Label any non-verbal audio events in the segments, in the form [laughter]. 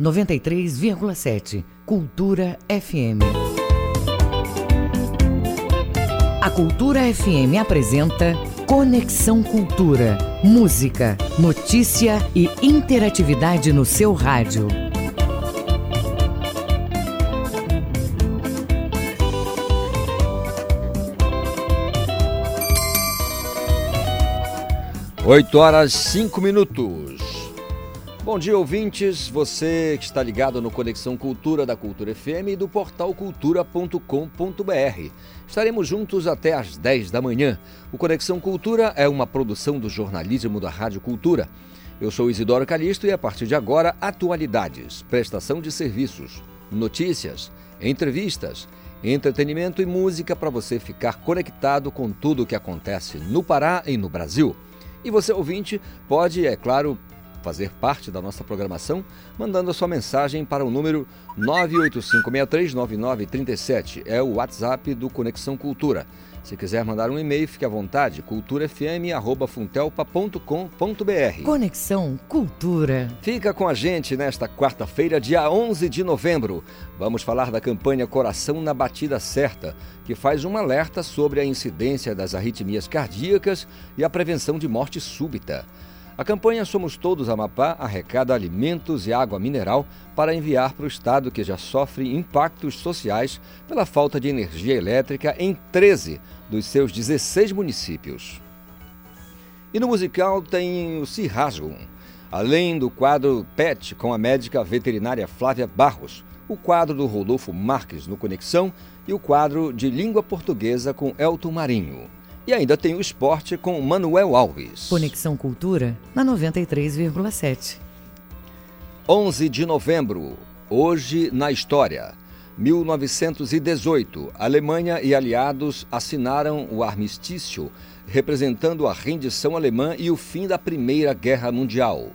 93,7 Cultura FM. A Cultura FM apresenta Conexão Cultura. Música, notícia e interatividade no seu rádio. Oito horas cinco minutos. Bom dia, ouvintes. Você que está ligado no Conexão Cultura da Cultura FM e do portal cultura.com.br. Estaremos juntos até às 10 da manhã. O Conexão Cultura é uma produção do jornalismo da Rádio Cultura. Eu sou Isidoro Calixto e a partir de agora, atualidades, prestação de serviços, notícias, entrevistas, entretenimento e música para você ficar conectado com tudo o que acontece no Pará e no Brasil. E você, ouvinte, pode, é claro, fazer parte da nossa programação, mandando a sua mensagem para o número 985639937. É o WhatsApp do Conexão Cultura. Se quiser mandar um e-mail, fique à vontade, culturafm.funtelpa.com.br. Conexão Cultura. Fica com a gente nesta quarta-feira, dia 11 de novembro. Vamos falar da campanha Coração na Batida Certa, que faz um alerta sobre a incidência das arritmias cardíacas e a prevenção de morte súbita. A campanha Somos Todos Amapá arrecada alimentos e água mineral para enviar para o estado que já sofre impactos sociais pela falta de energia elétrica em 13 dos seus 16 municípios. E no musical tem o Se Rasgam, além do quadro PET com a médica veterinária Flávia Barros, o quadro do Rodolfo Marques no Conexão e o quadro de língua portuguesa com Elton Marinho. E ainda tem o esporte com Manuel Alves. Conexão Cultura na 93,7. 11 de novembro, hoje na história. 1918, Alemanha e aliados assinaram o armistício, representando a rendição alemã e o fim da Primeira Guerra Mundial.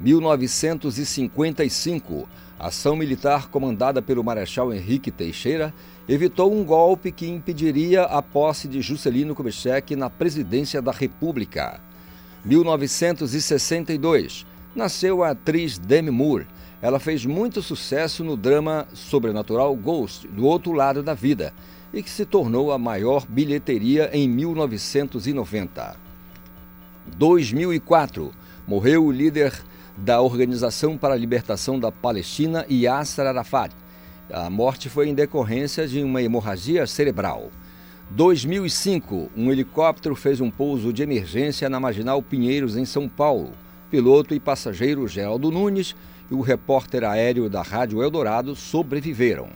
1955, ação militar comandada pelo Marechal Henrique Teixeira evitou um golpe que impediria a posse de Juscelino Kubitschek na presidência da República. 1962, nasceu a atriz Demi Moore. Ela fez muito sucesso no drama sobrenatural Ghost, do outro lado da vida, e que se tornou a maior bilheteria em 1990. 2004, morreu o líder da Organização para a Libertação da Palestina, Yasser Arafat a morte foi em decorrência de uma hemorragia cerebral. 2005, um helicóptero fez um pouso de emergência na Marginal Pinheiros, em São Paulo. Piloto e passageiro Geraldo Nunes e o repórter aéreo da Rádio Eldorado sobreviveram.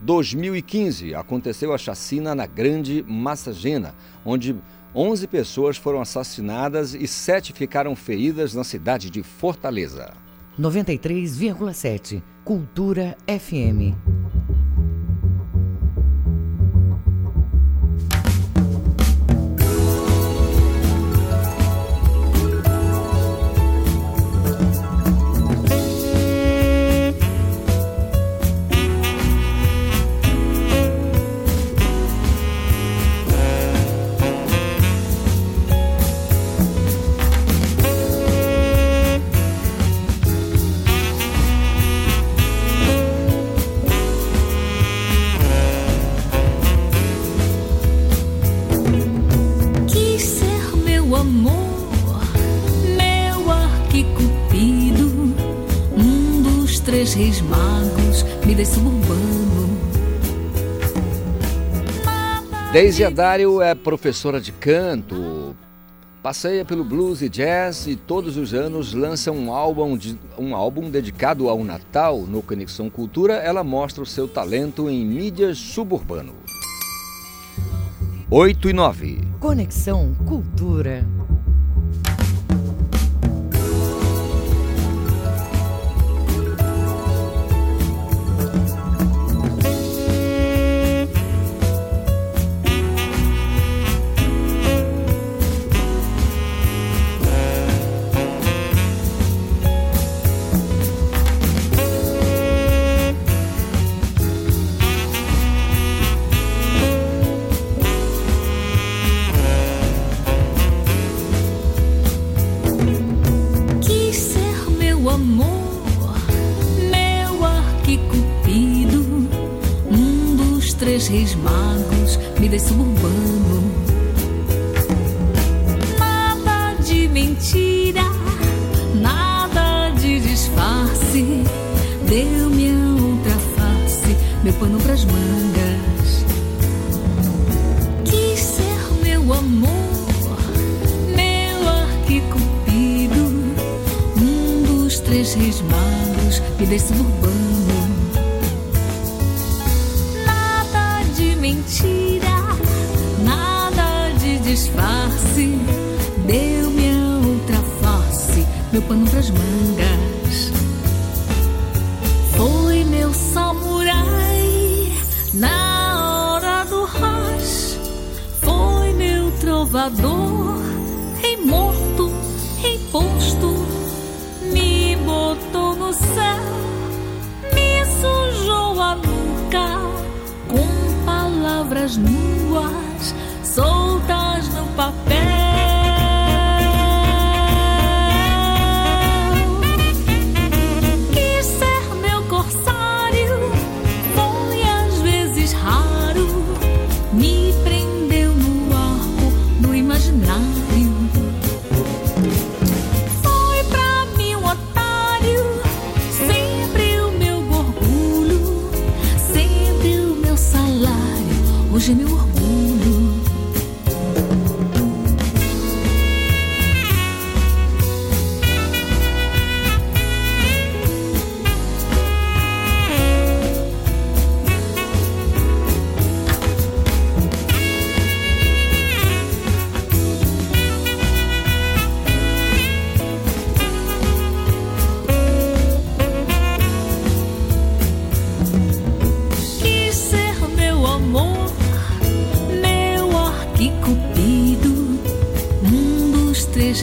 2015, aconteceu a chacina na Grande Massagena, onde 11 pessoas foram assassinadas e 7 ficaram feridas na cidade de Fortaleza. 93,7 Cultura FM. Deise Adário é professora de canto, passeia pelo blues e jazz e todos os anos lança um álbum, de, um álbum dedicado ao Natal no Conexão Cultura. Ela mostra o seu talento em mídias suburbano. 8 e 9. Conexão Cultura.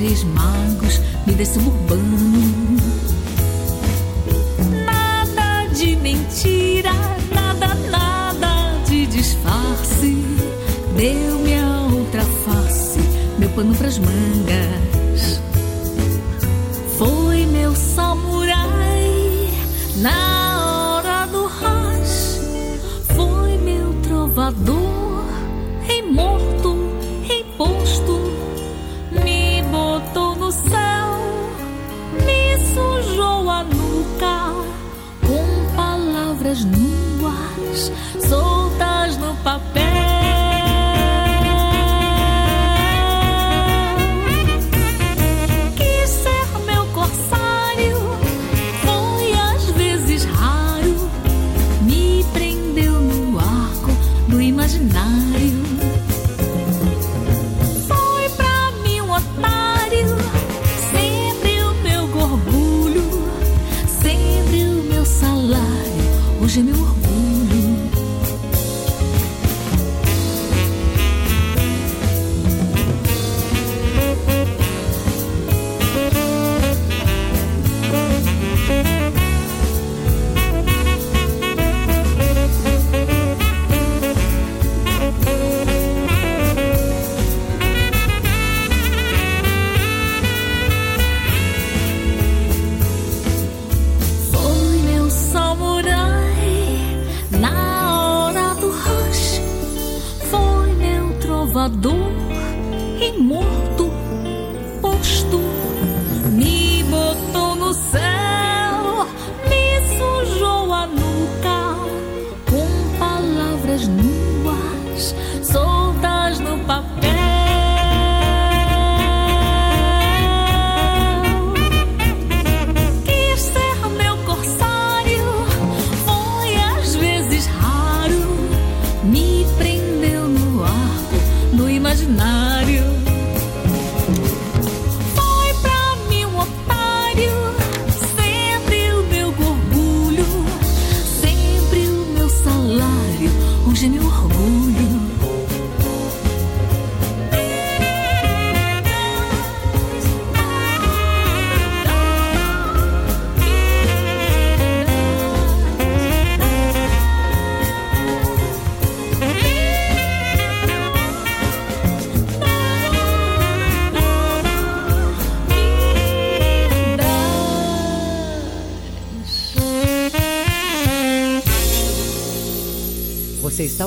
Reis Magos me desse um urbano. Nada de mentira, nada, nada de disfarce. Deu-me a outra face, meu pano pras mangas. Foi meu samurai na hora do rush. Foi meu trovador, em morto com palavras nuas soltas no papel.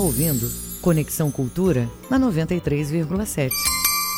Ouvindo Conexão Cultura na 93,7.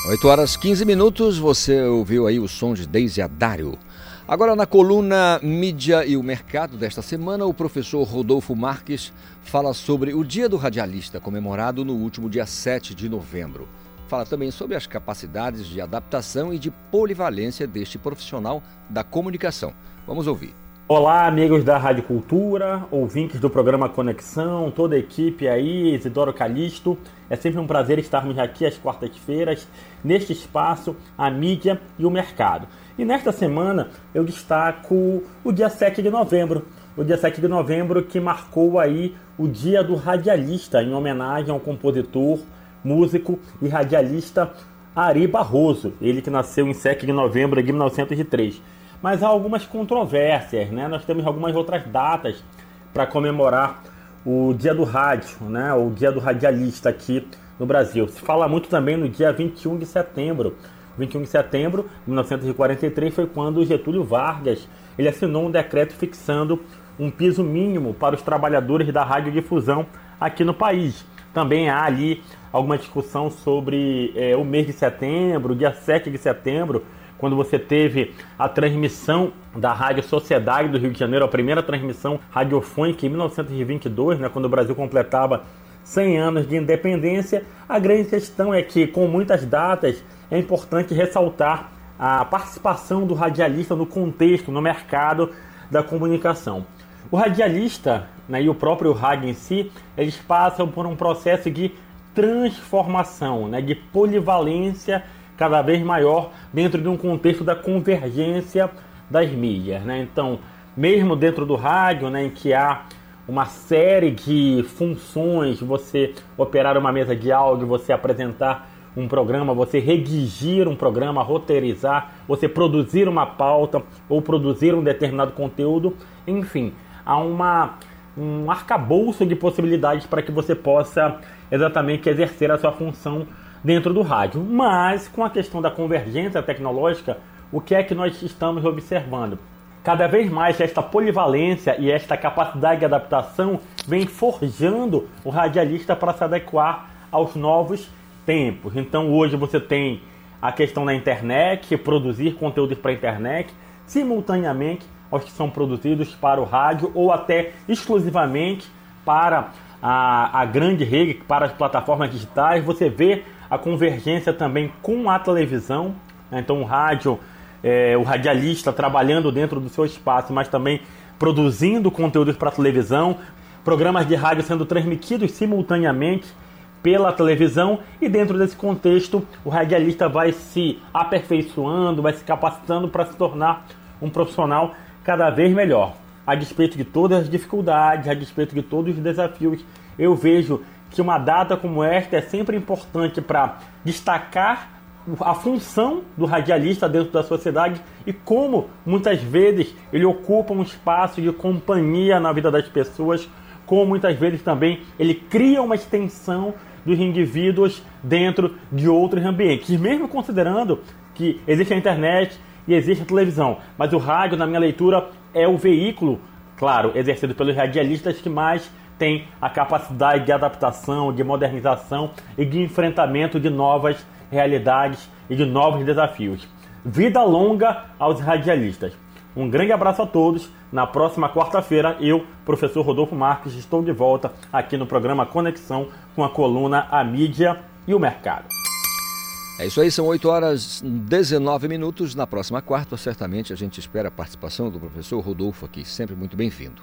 8 horas 15 minutos, você ouviu aí o som de Deise Adário. Agora, na coluna Mídia e o Mercado desta semana, o professor Rodolfo Marques fala sobre o Dia do Radialista, comemorado no último dia 7 de novembro. Fala também sobre as capacidades de adaptação e de polivalência deste profissional da comunicação. Vamos ouvir. Olá, amigos da Rádio Cultura, ouvintes do programa Conexão, toda a equipe aí, Isidoro Calixto. É sempre um prazer estarmos aqui às quartas-feiras, neste espaço, a mídia e o mercado. E nesta semana eu destaco o dia 7 de novembro, o dia 7 de novembro que marcou aí o Dia do Radialista, em homenagem ao compositor, músico e radialista Ari Barroso, ele que nasceu em 7 de novembro de 1903 mas há algumas controvérsias, né? Nós temos algumas outras datas para comemorar o Dia do Rádio, né? O Dia do Radialista aqui no Brasil. Se fala muito também no dia 21 de setembro. 21 de setembro de 1943 foi quando Getúlio Vargas ele assinou um decreto fixando um piso mínimo para os trabalhadores da radiodifusão aqui no país. Também há ali alguma discussão sobre é, o mês de setembro, dia 7 de setembro, quando você teve a transmissão da Rádio Sociedade do Rio de Janeiro, a primeira transmissão radiofônica em 1922, né, quando o Brasil completava 100 anos de independência. A grande questão é que, com muitas datas, é importante ressaltar a participação do radialista no contexto, no mercado da comunicação. O radialista né, e o próprio rádio em si, eles passam por um processo de transformação, né, de polivalência cada vez maior dentro de um contexto da convergência das mídias. Né? Então, mesmo dentro do rádio, né, em que há uma série de funções, você operar uma mesa de áudio, você apresentar um programa, você redigir um programa, roteirizar, você produzir uma pauta ou produzir um determinado conteúdo, enfim, há uma, um arcabouço de possibilidades para que você possa exatamente exercer a sua função dentro do rádio. Mas com a questão da convergência tecnológica, o que é que nós estamos observando? Cada vez mais esta polivalência e esta capacidade de adaptação vem forjando o radialista para se adequar aos novos tempos. Então hoje você tem a questão da internet, produzir conteúdos para a internet, simultaneamente aos que são produzidos para o rádio ou até exclusivamente para a, a grande rede, para as plataformas digitais. Você vê a convergência também com a televisão, né? então o rádio, é, o radialista trabalhando dentro do seu espaço, mas também produzindo conteúdos para televisão, programas de rádio sendo transmitidos simultaneamente pela televisão e dentro desse contexto o radialista vai se aperfeiçoando, vai se capacitando para se tornar um profissional cada vez melhor. A despeito de todas as dificuldades, a despeito de todos os desafios, eu vejo que uma data como esta é sempre importante para destacar a função do radialista dentro da sociedade e como muitas vezes ele ocupa um espaço de companhia na vida das pessoas, como muitas vezes também ele cria uma extensão dos indivíduos dentro de outros ambientes, mesmo considerando que existe a internet e existe a televisão, mas o rádio, na minha leitura, é o veículo, claro, exercido pelos radialistas que mais tem a capacidade de adaptação, de modernização e de enfrentamento de novas realidades e de novos desafios. Vida longa aos radialistas. Um grande abraço a todos. Na próxima quarta-feira, eu, professor Rodolfo Marques, estou de volta aqui no programa Conexão com a coluna A Mídia e o Mercado. É isso aí, são 8 horas 19 minutos. Na próxima quarta, certamente a gente espera a participação do professor Rodolfo aqui, sempre muito bem-vindo.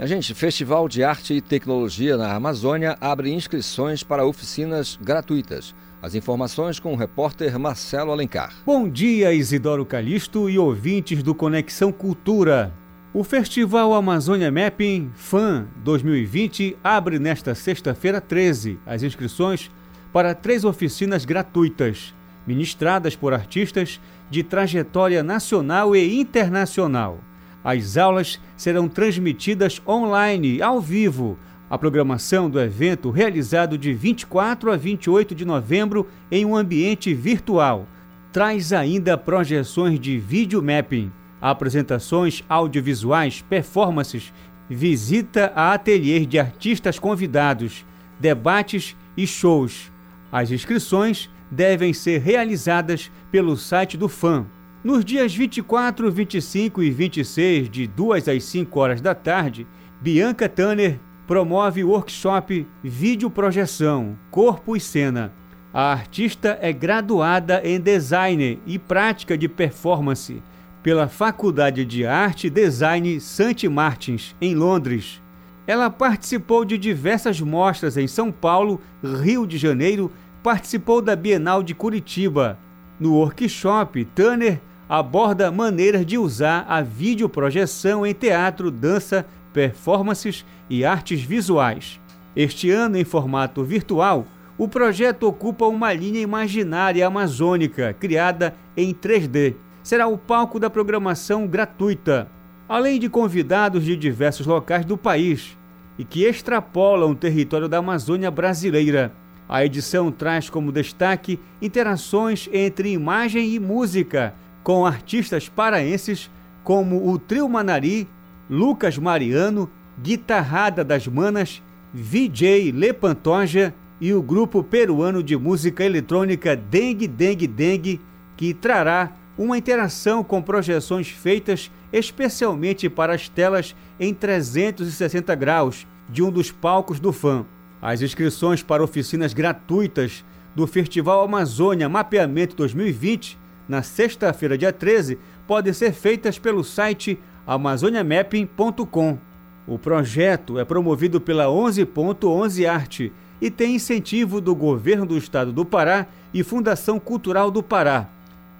A gente, Festival de Arte e Tecnologia na Amazônia abre inscrições para oficinas gratuitas. As informações com o repórter Marcelo Alencar. Bom dia, Isidoro Calixto e ouvintes do Conexão Cultura. O Festival Amazônia Mapping FAN 2020 abre nesta sexta-feira 13 as inscrições para três oficinas gratuitas, ministradas por artistas de trajetória nacional e internacional. As aulas serão transmitidas online, ao vivo. A programação do evento, realizado de 24 a 28 de novembro em um ambiente virtual, traz ainda projeções de vídeo mapping, apresentações audiovisuais, performances visita a ateliês de artistas convidados, debates e shows. As inscrições devem ser realizadas pelo site do FAM. Nos dias 24, 25 e 26, de 2 às 5 horas da tarde, Bianca Tanner promove o workshop Vídeo Projeção, Corpo e Cena. A artista é graduada em Design e Prática de Performance pela Faculdade de Arte e Design St. Martins, em Londres. Ela participou de diversas mostras em São Paulo, Rio de Janeiro, participou da Bienal de Curitiba. No workshop, Tanner aborda maneiras de usar a videoprojeção em teatro, dança, performances e artes visuais. Este ano, em formato virtual, o projeto ocupa uma linha imaginária amazônica criada em 3D será o palco da programação gratuita, além de convidados de diversos locais do país e que extrapolam o território da Amazônia brasileira. A edição traz como destaque interações entre imagem e música com artistas paraenses como o Trio Manari, Lucas Mariano, Guitarrada das Manas, VJ Lepantoja e o grupo peruano de música eletrônica Dengue Dengue Dengue, que trará uma interação com projeções feitas especialmente para as telas em 360 graus de um dos palcos do fã. As inscrições para oficinas gratuitas do Festival Amazônia Mapeamento 2020, na sexta-feira, dia 13, podem ser feitas pelo site amazoniamapping.com. O projeto é promovido pela 11.11 Arte e tem incentivo do Governo do Estado do Pará e Fundação Cultural do Pará.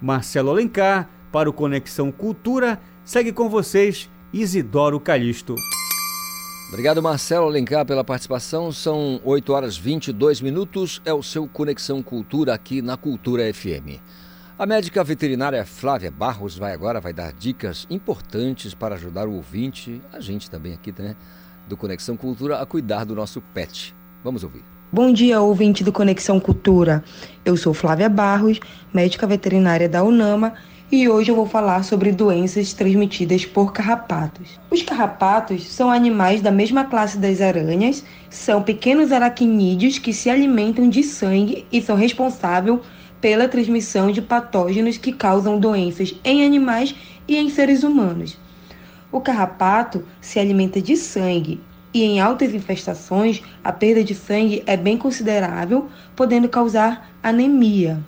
Marcelo Alencar, para o Conexão Cultura. Segue com vocês, Isidoro Calixto. Obrigado, Marcelo Alencar, pela participação. São 8 horas 22 minutos. É o seu Conexão Cultura aqui na Cultura FM. A médica veterinária Flávia Barros vai agora vai dar dicas importantes para ajudar o ouvinte, a gente também aqui, né, do Conexão Cultura, a cuidar do nosso pet. Vamos ouvir. Bom dia, ouvinte do Conexão Cultura. Eu sou Flávia Barros, médica veterinária da UNAMA, e hoje eu vou falar sobre doenças transmitidas por carrapatos. Os carrapatos são animais da mesma classe das aranhas, são pequenos aracnídeos que se alimentam de sangue e são responsáveis pela transmissão de patógenos que causam doenças em animais e em seres humanos. O carrapato se alimenta de sangue e em altas infestações, a perda de sangue é bem considerável, podendo causar anemia.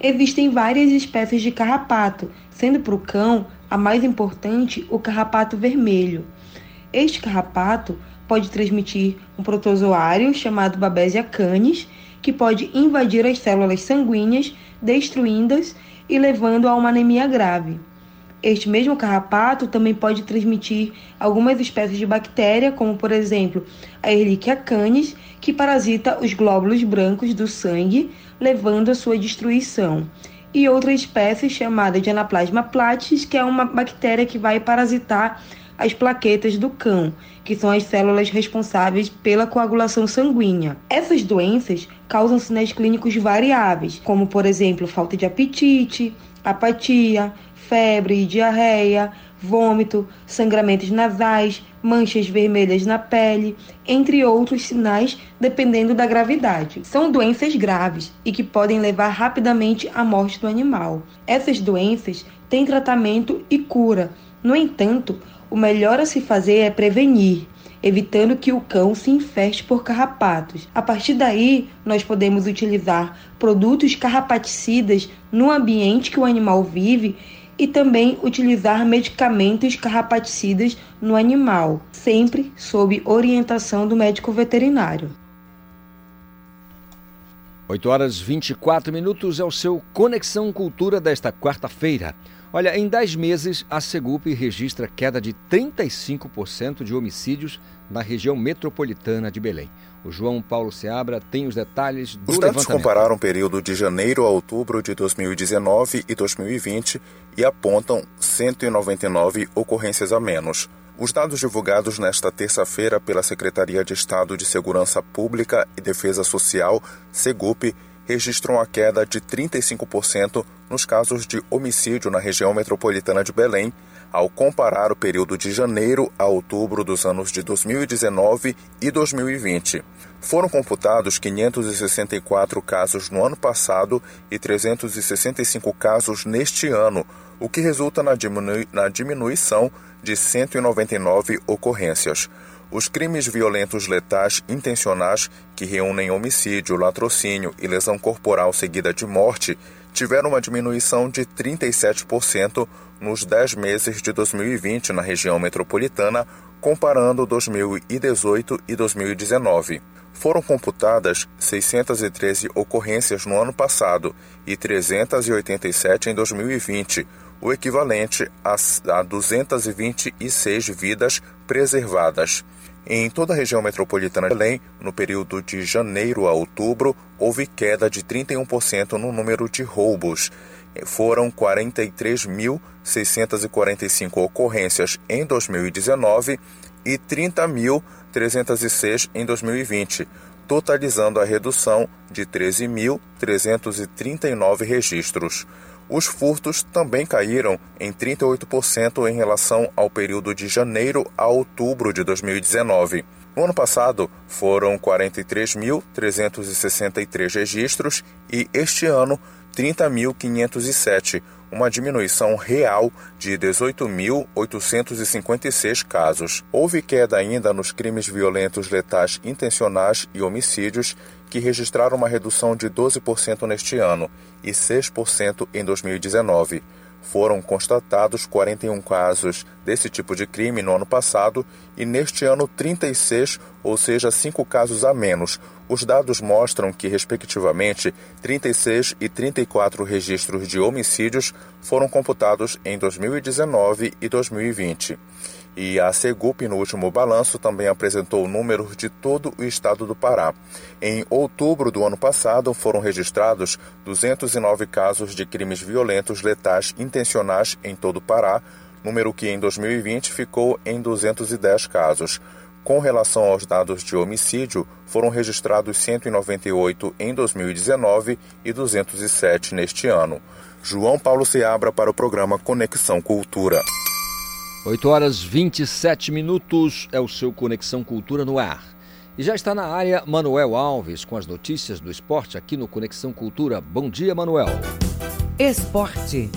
Existem várias espécies de carrapato, sendo para o cão a mais importante o carrapato vermelho. Este carrapato pode transmitir um protozoário chamado Babesia canis, que pode invadir as células sanguíneas, destruindo-as e levando a uma anemia grave. Este mesmo carrapato também pode transmitir algumas espécies de bactéria, como por exemplo a Ehrlichia canis, que parasita os glóbulos brancos do sangue, levando à sua destruição. E outra espécie chamada de Anaplasma platis, que é uma bactéria que vai parasitar as plaquetas do cão, que são as células responsáveis pela coagulação sanguínea. Essas doenças causam sinais clínicos variáveis, como por exemplo falta de apetite, apatia, febre, diarreia, vômito, sangramentos nasais, manchas vermelhas na pele, entre outros sinais, dependendo da gravidade. São doenças graves e que podem levar rapidamente à morte do animal. Essas doenças têm tratamento e cura. No entanto, o melhor a se fazer é prevenir, evitando que o cão se infeste por carrapatos. A partir daí, nós podemos utilizar produtos carrapaticidas no ambiente que o animal vive e também utilizar medicamentos carrapaticidas no animal, sempre sob orientação do médico veterinário. 8 horas 24 minutos é o seu Conexão Cultura desta quarta-feira. Olha, em 10 meses, a Segup registra queda de 35% de homicídios na região metropolitana de Belém. O João Paulo Seabra tem os detalhes do Os dados compararam o período de janeiro a outubro de 2019 e 2020 e apontam 199 ocorrências a menos. Os dados divulgados nesta terça-feira pela Secretaria de Estado de Segurança Pública e Defesa Social, Segup, registram a queda de 35% nos casos de homicídio na região metropolitana de Belém, ao comparar o período de janeiro a outubro dos anos de 2019 e 2020. Foram computados 564 casos no ano passado e 365 casos neste ano, o que resulta na, na diminuição de 199 ocorrências. Os crimes violentos letais intencionais, que reúnem homicídio, latrocínio e lesão corporal seguida de morte, tiveram uma diminuição de 37% nos 10 meses de 2020 na região metropolitana, comparando 2018 e 2019. Foram computadas 613 ocorrências no ano passado e 387 em 2020, o equivalente a 226 vidas preservadas. Em toda a região metropolitana de Belém, no período de janeiro a outubro, houve queda de 31% no número de roubos. Foram 43.645 ocorrências em 2019 e 30.306 em 2020, totalizando a redução de 13.339 registros. Os furtos também caíram em 38% em relação ao período de janeiro a outubro de 2019. No ano passado, foram 43.363 registros e este ano, 30.507, uma diminuição real de 18.856 casos. Houve queda ainda nos crimes violentos letais intencionais e homicídios, que registraram uma redução de 12% neste ano e 6% em 2019. Foram constatados 41 casos desse tipo de crime no ano passado e neste ano 36, ou seja, 5 casos a menos. Os dados mostram que, respectivamente, 36 e 34 registros de homicídios foram computados em 2019 e 2020. E a Segup, no último balanço, também apresentou números de todo o estado do Pará. Em outubro do ano passado, foram registrados 209 casos de crimes violentos letais intencionais em todo o Pará, número que em 2020 ficou em 210 casos. Com relação aos dados de homicídio, foram registrados 198 em 2019 e 207 neste ano. João Paulo Seabra para o programa Conexão Cultura. 8 horas 27 minutos é o seu Conexão Cultura no ar. E já está na área Manuel Alves com as notícias do esporte aqui no Conexão Cultura. Bom dia, Manuel. Esporte.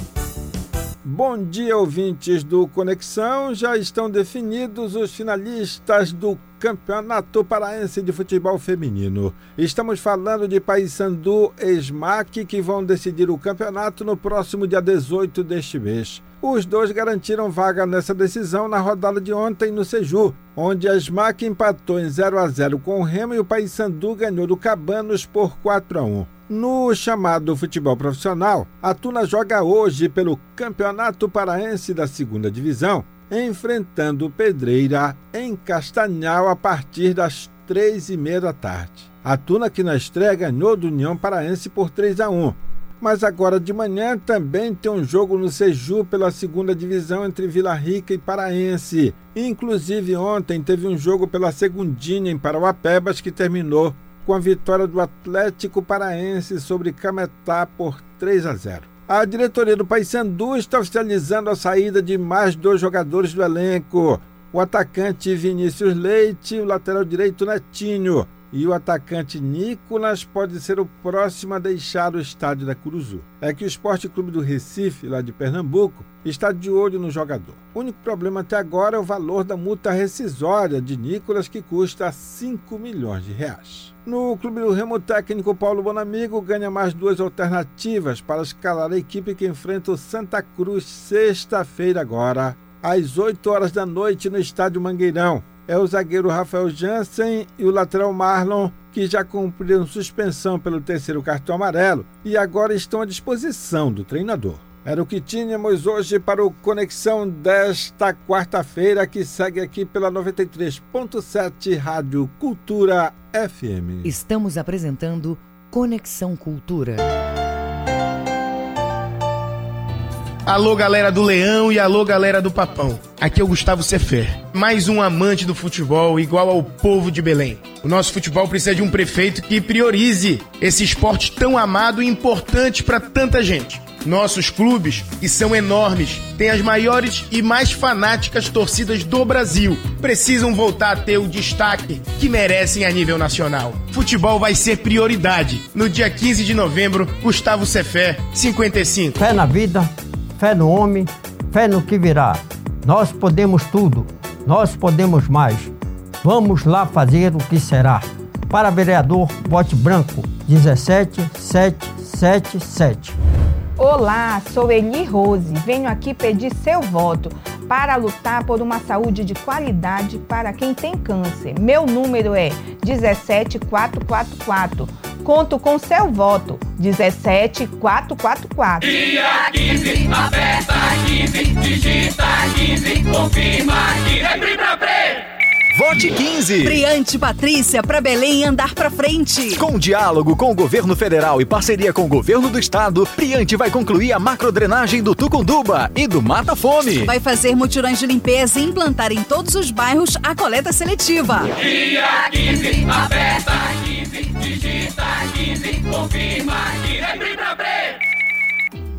Bom dia, ouvintes do Conexão. Já estão definidos os finalistas do Campeonato Paraense de Futebol Feminino. Estamos falando de Paysandu e SMAC, que vão decidir o campeonato no próximo dia 18 deste mês. Os dois garantiram vaga nessa decisão na rodada de ontem no Seju, onde a SMAC empatou em 0 a 0 com o Remo e o Paysandu ganhou do Cabanos por 4 a 1. No chamado futebol profissional, a Tuna joga hoje pelo Campeonato Paraense da Segunda Divisão, enfrentando Pedreira em Castanhal a partir das três e meia da tarde. A Tuna que na estreia ganhou do União Paraense por 3 a 1. Mas agora de manhã também tem um jogo no Seju pela segunda divisão entre Vila Rica e Paraense. Inclusive ontem teve um jogo pela segundinha em Parauapebas que terminou com a vitória do Atlético Paraense sobre Cametá por 3 a 0. A diretoria do Paysandu está oficializando a saída de mais dois jogadores do elenco: o atacante Vinícius Leite e o lateral direito Netinho. E o atacante Nicolas pode ser o próximo a deixar o estádio da Curuzu. É que o Esporte Clube do Recife, lá de Pernambuco, está de olho no jogador. O único problema até agora é o valor da multa rescisória de Nicolas, que custa 5 milhões de reais. No clube do Remo técnico Paulo Bonamigo ganha mais duas alternativas para escalar a equipe que enfrenta o Santa Cruz sexta-feira agora, às 8 horas da noite no estádio Mangueirão é o zagueiro Rafael Jansen e o lateral Marlon, que já cumpriram suspensão pelo terceiro cartão amarelo e agora estão à disposição do treinador. Era o que tínhamos hoje para o Conexão desta quarta-feira, que segue aqui pela 93.7 Rádio Cultura FM. Estamos apresentando Conexão Cultura. Alô, galera do Leão e alô, galera do Papão. Aqui é o Gustavo Sefer, mais um amante do futebol igual ao povo de Belém. O nosso futebol precisa de um prefeito que priorize esse esporte tão amado e importante para tanta gente. Nossos clubes, que são enormes, têm as maiores e mais fanáticas torcidas do Brasil, precisam voltar a ter o destaque que merecem a nível nacional. Futebol vai ser prioridade. No dia 15 de novembro, Gustavo Cefé, 55. Fé na vida, fé no homem, fé no que virá. Nós podemos tudo, nós podemos mais. Vamos lá fazer o que será. Para vereador, vote branco 17777. Olá, sou Eli Rose. Venho aqui pedir seu voto para lutar por uma saúde de qualidade para quem tem câncer. Meu número é 17444. Conto com seu voto. 17444. Dia 15, aperta 15, digita 15, confirma que é Pre. Vote 15. Briante Patrícia para Belém andar para frente. Com diálogo com o governo federal e parceria com o governo do estado, Briante vai concluir a macrodrenagem do Tucunduba e do Mata Fome. Vai fazer mutirões de limpeza e implantar em todos os bairros a coleta seletiva. Dia 15, aperta 15, digita 15, confirma que é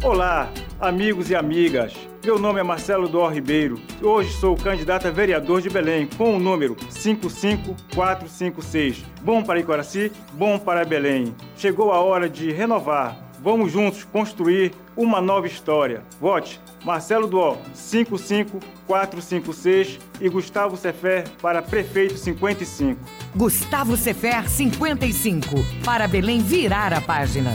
Olá, amigos e amigas. Meu nome é Marcelo Dor Ribeiro. Hoje sou candidato a vereador de Belém com o número 55456. Bom para Icoraci, bom para Belém. Chegou a hora de renovar. Vamos juntos construir uma nova história. Vote Marcelo Duó 55456 e Gustavo Sefer para prefeito 55. Gustavo Sefer 55 para Belém virar a página.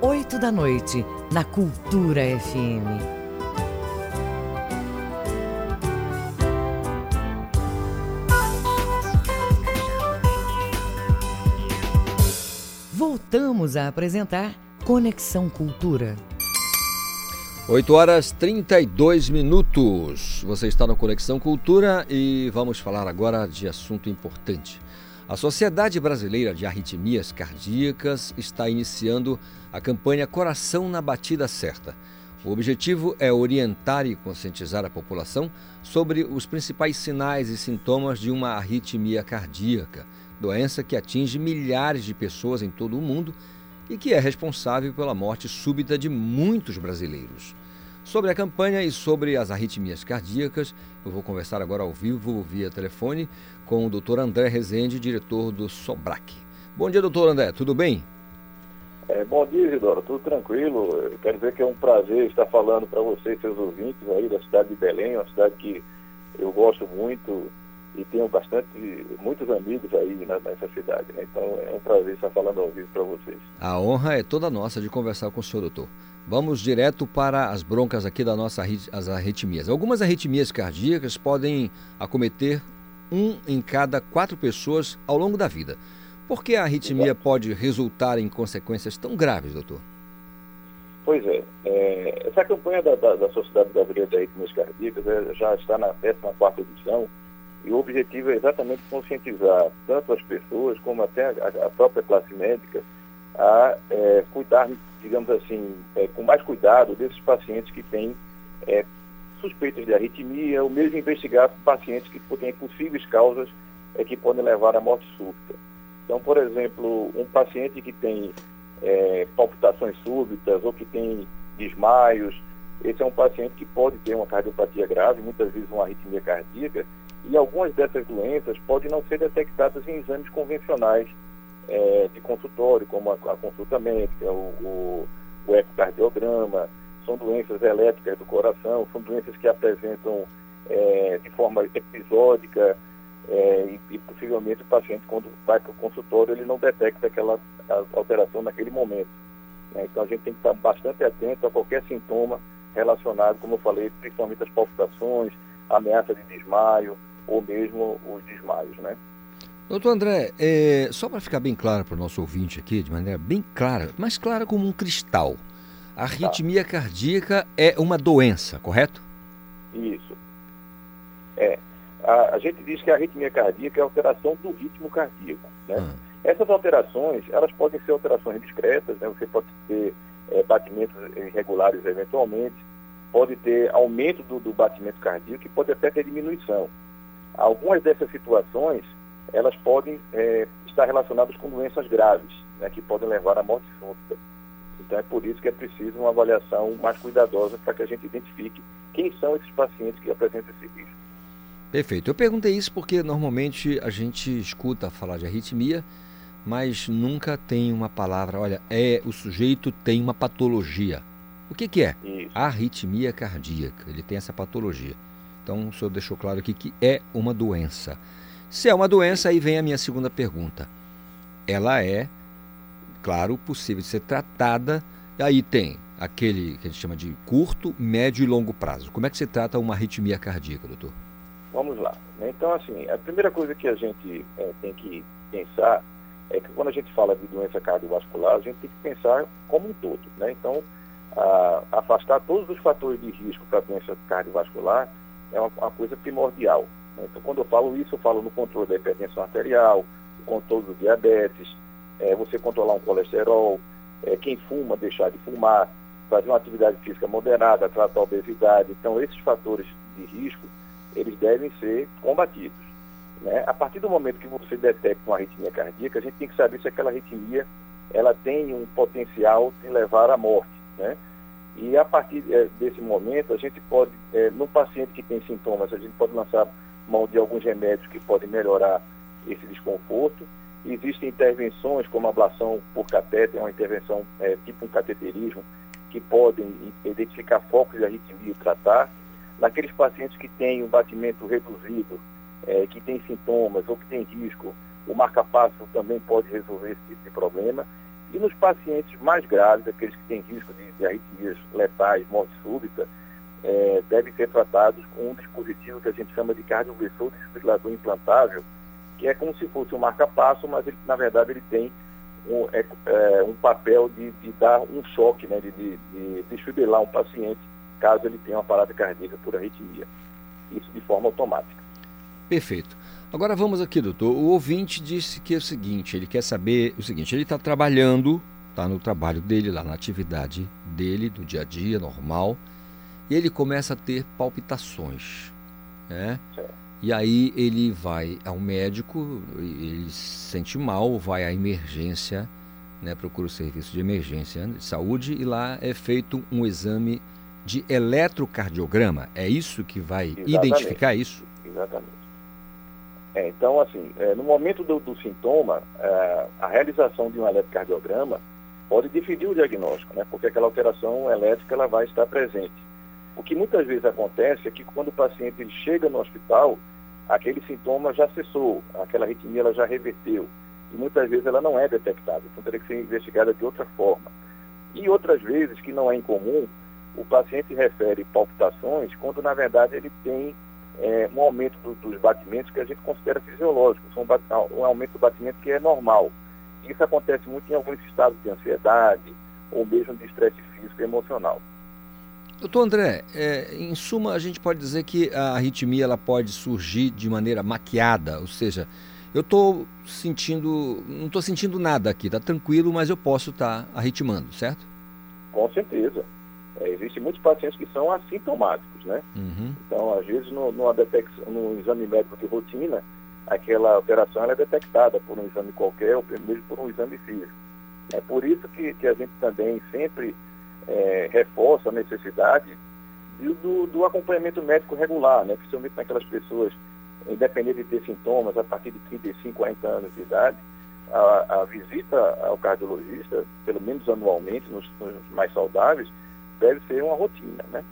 8 da noite, na Cultura FM. Voltamos a apresentar Conexão Cultura. 8 horas 32 minutos. Você está no Conexão Cultura e vamos falar agora de assunto importante. A Sociedade Brasileira de Arritmias Cardíacas está iniciando a campanha Coração na Batida Certa. O objetivo é orientar e conscientizar a população sobre os principais sinais e sintomas de uma arritmia cardíaca, doença que atinge milhares de pessoas em todo o mundo e que é responsável pela morte súbita de muitos brasileiros. Sobre a campanha e sobre as arritmias cardíacas, eu vou conversar agora ao vivo via telefone com o Dr. André Rezende, diretor do Sobrac. Bom dia, doutor André, tudo bem? É, bom dia, Isidoro, tudo tranquilo. Eu quero dizer que é um prazer estar falando para vocês, seus ouvintes aí da cidade de Belém, uma cidade que eu gosto muito e tenho bastante, muitos amigos aí nessa cidade. Né? Então é um prazer estar falando ao vivo para vocês. A honra é toda nossa de conversar com o senhor, doutor. Vamos direto para as broncas aqui da nossa as arritmias. Algumas arritmias cardíacas podem acometer um em cada quatro pessoas ao longo da vida. Por que a arritmia pode resultar em consequências tão graves, doutor? Pois é, é essa campanha da, da, da Sociedade Brasileira de Arritmias Cardíacas é, já está na 14 edição e o objetivo é exatamente conscientizar tanto as pessoas como até a, a própria classe médica a é, cuidar, digamos assim, é, com mais cuidado desses pacientes que têm é, suspeitas de arritmia, ou mesmo investigar pacientes que têm possíveis causas é, que podem levar à morte súbita. Então, por exemplo, um paciente que tem é, palpitações súbitas ou que tem desmaios, esse é um paciente que pode ter uma cardiopatia grave, muitas vezes uma arritmia cardíaca, e algumas dessas doenças podem não ser detectadas em exames convencionais é, de consultório, como a, a consulta médica, o, o, o, ecocardiograma, são doenças elétricas do coração, são doenças que apresentam é, de forma episódica é, e, e, possivelmente o paciente, quando vai para o consultório, ele não detecta aquela alteração naquele momento. Né? Então a gente tem que estar bastante atento a qualquer sintoma relacionado, como eu falei, principalmente as palpitações, ameaça de desmaio ou mesmo os desmaios, né? Doutor André, é, só para ficar bem claro para o nosso ouvinte aqui, de maneira bem clara, mais clara como um cristal, a arritmia tá. cardíaca é uma doença, correto? Isso. É. A, a, gente diz que a arritmia cardíaca é a alteração do ritmo cardíaco. Né? Ah. Essas alterações, elas podem ser alterações discretas, né? você pode ter é, batimentos irregulares eventualmente, pode ter aumento do, do batimento cardíaco e pode até ter diminuição. Algumas dessas situações, elas podem é, estar relacionadas com doenças graves, né, que podem levar à morte súbita. Então é por isso que é preciso uma avaliação mais cuidadosa para que a gente identifique quem são esses pacientes que apresentam esse risco. Perfeito. Eu perguntei isso porque normalmente a gente escuta falar de arritmia, mas nunca tem uma palavra, olha, é o sujeito tem uma patologia. O que, que é? Isso. Arritmia cardíaca. Ele tem essa patologia. Então o senhor deixou claro aqui que é uma doença. Se é uma doença, aí vem a minha segunda pergunta. Ela é, claro, possível de ser tratada. Aí tem aquele que a gente chama de curto, médio e longo prazo. Como é que se trata uma arritmia cardíaca, doutor? Vamos lá. Então, assim, a primeira coisa que a gente é, tem que pensar é que quando a gente fala de doença cardiovascular, a gente tem que pensar como um todo. Né? Então, a, afastar todos os fatores de risco para doença cardiovascular é uma, uma coisa primordial. Então, quando eu falo isso, eu falo no controle da hipertensão arterial, o controle do diabetes, é, você controlar um colesterol, é, quem fuma, deixar de fumar, fazer uma atividade física moderada, tratar a obesidade. Então, esses fatores de risco, eles devem ser combatidos. Né? A partir do momento que você detecta uma arritmia cardíaca, a gente tem que saber se aquela arritmia ela tem um potencial de levar à morte. Né? E a partir é, desse momento, a gente pode, é, no paciente que tem sintomas, a gente pode lançar mão de alguns remédios que podem melhorar esse desconforto. Existem intervenções como ablação por catéter, uma intervenção é, tipo um cateterismo, que podem identificar focos de arritmia e tratar. Naqueles pacientes que têm um batimento reduzido, é, que têm sintomas ou que têm risco, o marca-passo também pode resolver esse tipo de problema. E nos pacientes mais graves, aqueles que têm risco de, de arritmias letais, morte súbita, é, devem ser tratados com um dispositivo que a gente chama de cardioversor desfibrilador implantável, que é como se fosse um marca-passo, mas ele, na verdade ele tem um, é, é, um papel de, de, dar um choque, né, de, de, de desfibrilar um paciente caso ele tenha uma parada cardíaca por arritmia. Isso de forma automática. Perfeito. Agora vamos aqui, doutor. O ouvinte disse que é o seguinte, ele quer saber o seguinte, ele está trabalhando, está no trabalho dele, lá na atividade dele, do dia a dia, normal, e ele começa a ter palpitações, né? E aí ele vai ao médico, ele se sente mal, vai à emergência, né? Procura o serviço de emergência de saúde e lá é feito um exame de eletrocardiograma. É isso que vai Exatamente. identificar isso? Exatamente. É, então, assim, é, no momento do, do sintoma, é, a realização de um eletrocardiograma pode definir o diagnóstico, né? Porque aquela alteração elétrica ela vai estar presente. O que muitas vezes acontece é que quando o paciente chega no hospital, aquele sintoma já cessou, aquela arritmia ela já reverteu. E muitas vezes ela não é detectada, então teria que ser investigada de outra forma. E outras vezes, que não é incomum, o paciente refere palpitações quando na verdade ele tem é, um aumento do, dos batimentos que a gente considera fisiológico, um, um aumento do batimento que é normal. Isso acontece muito em alguns estados de ansiedade ou mesmo de estresse físico e emocional. Doutor André, é, em suma, a gente pode dizer que a arritmia ela pode surgir de maneira maquiada, ou seja, eu estou sentindo, não estou sentindo nada aqui, está tranquilo, mas eu posso estar tá arritmando, certo? Com certeza. É, existem muitos pacientes que são assintomáticos, né? Uhum. Então, às vezes, no, no, no exame médico de rotina, aquela alteração é detectada por um exame qualquer ou mesmo por um exame físico. É por isso que, que a gente também sempre é, reforça a necessidade do, do, acompanhamento médico regular, né? principalmente naquelas pessoas, independente de ter sintomas, a partir de 35, 40 anos de idade, a, a visita ao cardiologista, pelo menos anualmente, nos, nos mais saudáveis, deve ser uma rotina, né?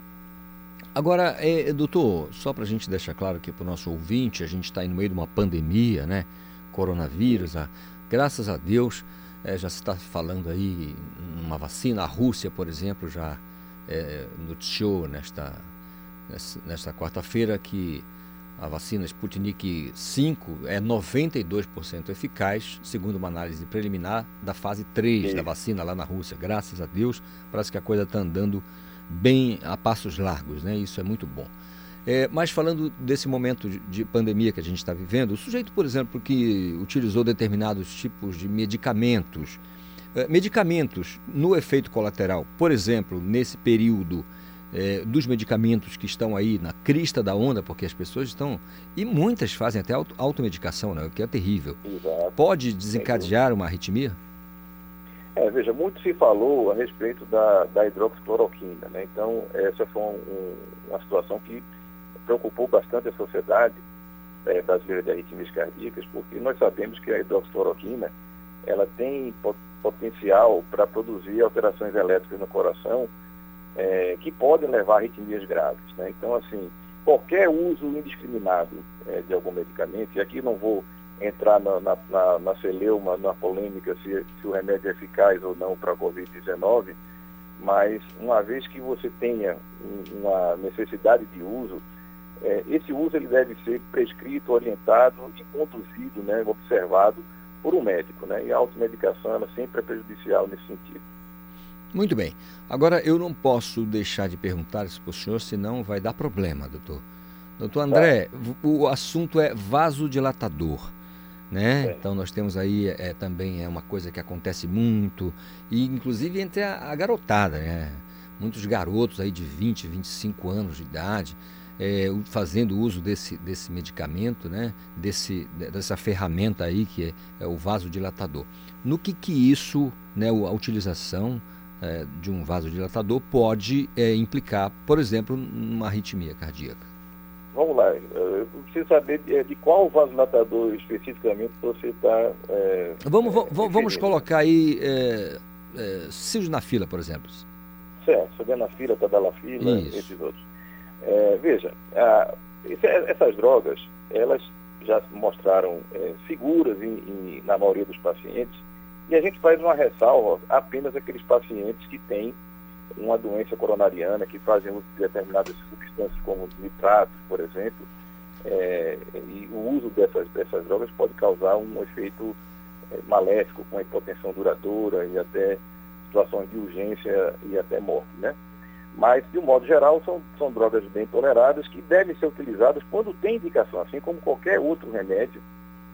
Agora, é, doutor, só para a gente deixar claro aqui para o nosso ouvinte, a gente está no meio de uma pandemia, né? Coronavírus, a, graças a Deus, é, já se está falando aí uma vacina. A Rússia, por exemplo, já é, noticiou nesta, nesta quarta-feira que a vacina Sputnik 5 é 92% eficaz, segundo uma análise preliminar da fase 3 da vacina lá na Rússia. Graças a Deus, parece que a coisa está andando bem a passos largos, né? Isso é muito bom. É, mas falando desse momento de pandemia que a gente está vivendo, o sujeito, por exemplo, que utilizou determinados tipos de medicamentos, é, medicamentos no efeito colateral, por exemplo, nesse período é, dos medicamentos que estão aí na crista da onda, porque as pessoas estão. E muitas fazem até auto, automedicação, né, o que é terrível. Exato. Pode desencadear uma arritmia? É, veja, muito se falou a respeito da, da hidroxicloroquina, né? Então, essa foi um, uma situação que preocupou bastante a sociedade é, brasileira de arritmias cardíacas, porque nós sabemos que a hidroxicloroquina ela tem potencial para produzir alterações elétricas no coração é, que podem levar a arritmias graves. Né? Então, assim, qualquer uso indiscriminado é, de algum medicamento, e aqui não vou entrar na, na, na, na celeuma, na polêmica se, se o remédio é eficaz ou não para a Covid-19, mas uma vez que você tenha uma necessidade de uso, é, esse uso ele deve ser prescrito, orientado e conduzido, né, observado por um médico. Né, e a automedicação ela sempre é prejudicial nesse sentido. Muito bem. Agora, eu não posso deixar de perguntar isso para o senhor, senão vai dar problema, doutor. Doutor André, o assunto é vasodilatador. Né? É. Então nós temos aí é, também é uma coisa que acontece muito, e inclusive entre a, a garotada, né? muitos garotos aí de 20, 25 anos de idade, é, fazendo uso desse, desse medicamento, né? desse, dessa ferramenta aí que é, é o vasodilatador. No que que isso, né, a utilização é, de um vasodilatador pode é, implicar, por exemplo, numa arritmia cardíaca? Vamos lá, eu preciso saber de, de qual vasodilatador especificamente você está. É, vamos, vamos, vamos colocar aí é, é, sildenafila, por exemplo. Certo, sildenafila, tadalafila, Isso. esses outros. É, veja, a, essas drogas, elas já mostraram é, seguras em, em, na maioria dos pacientes e a gente faz uma ressalva apenas aqueles pacientes que têm uma doença coronariana, que fazem uso de determinadas substâncias como nitratos, por exemplo, é, e o uso dessas, dessas drogas pode causar um efeito é, maléfico, com hipotensão duradoura e até situações de urgência e até morte, né? Mas, de um modo geral, são, são drogas bem toleradas que devem ser utilizadas quando tem indicação, assim como qualquer outro remédio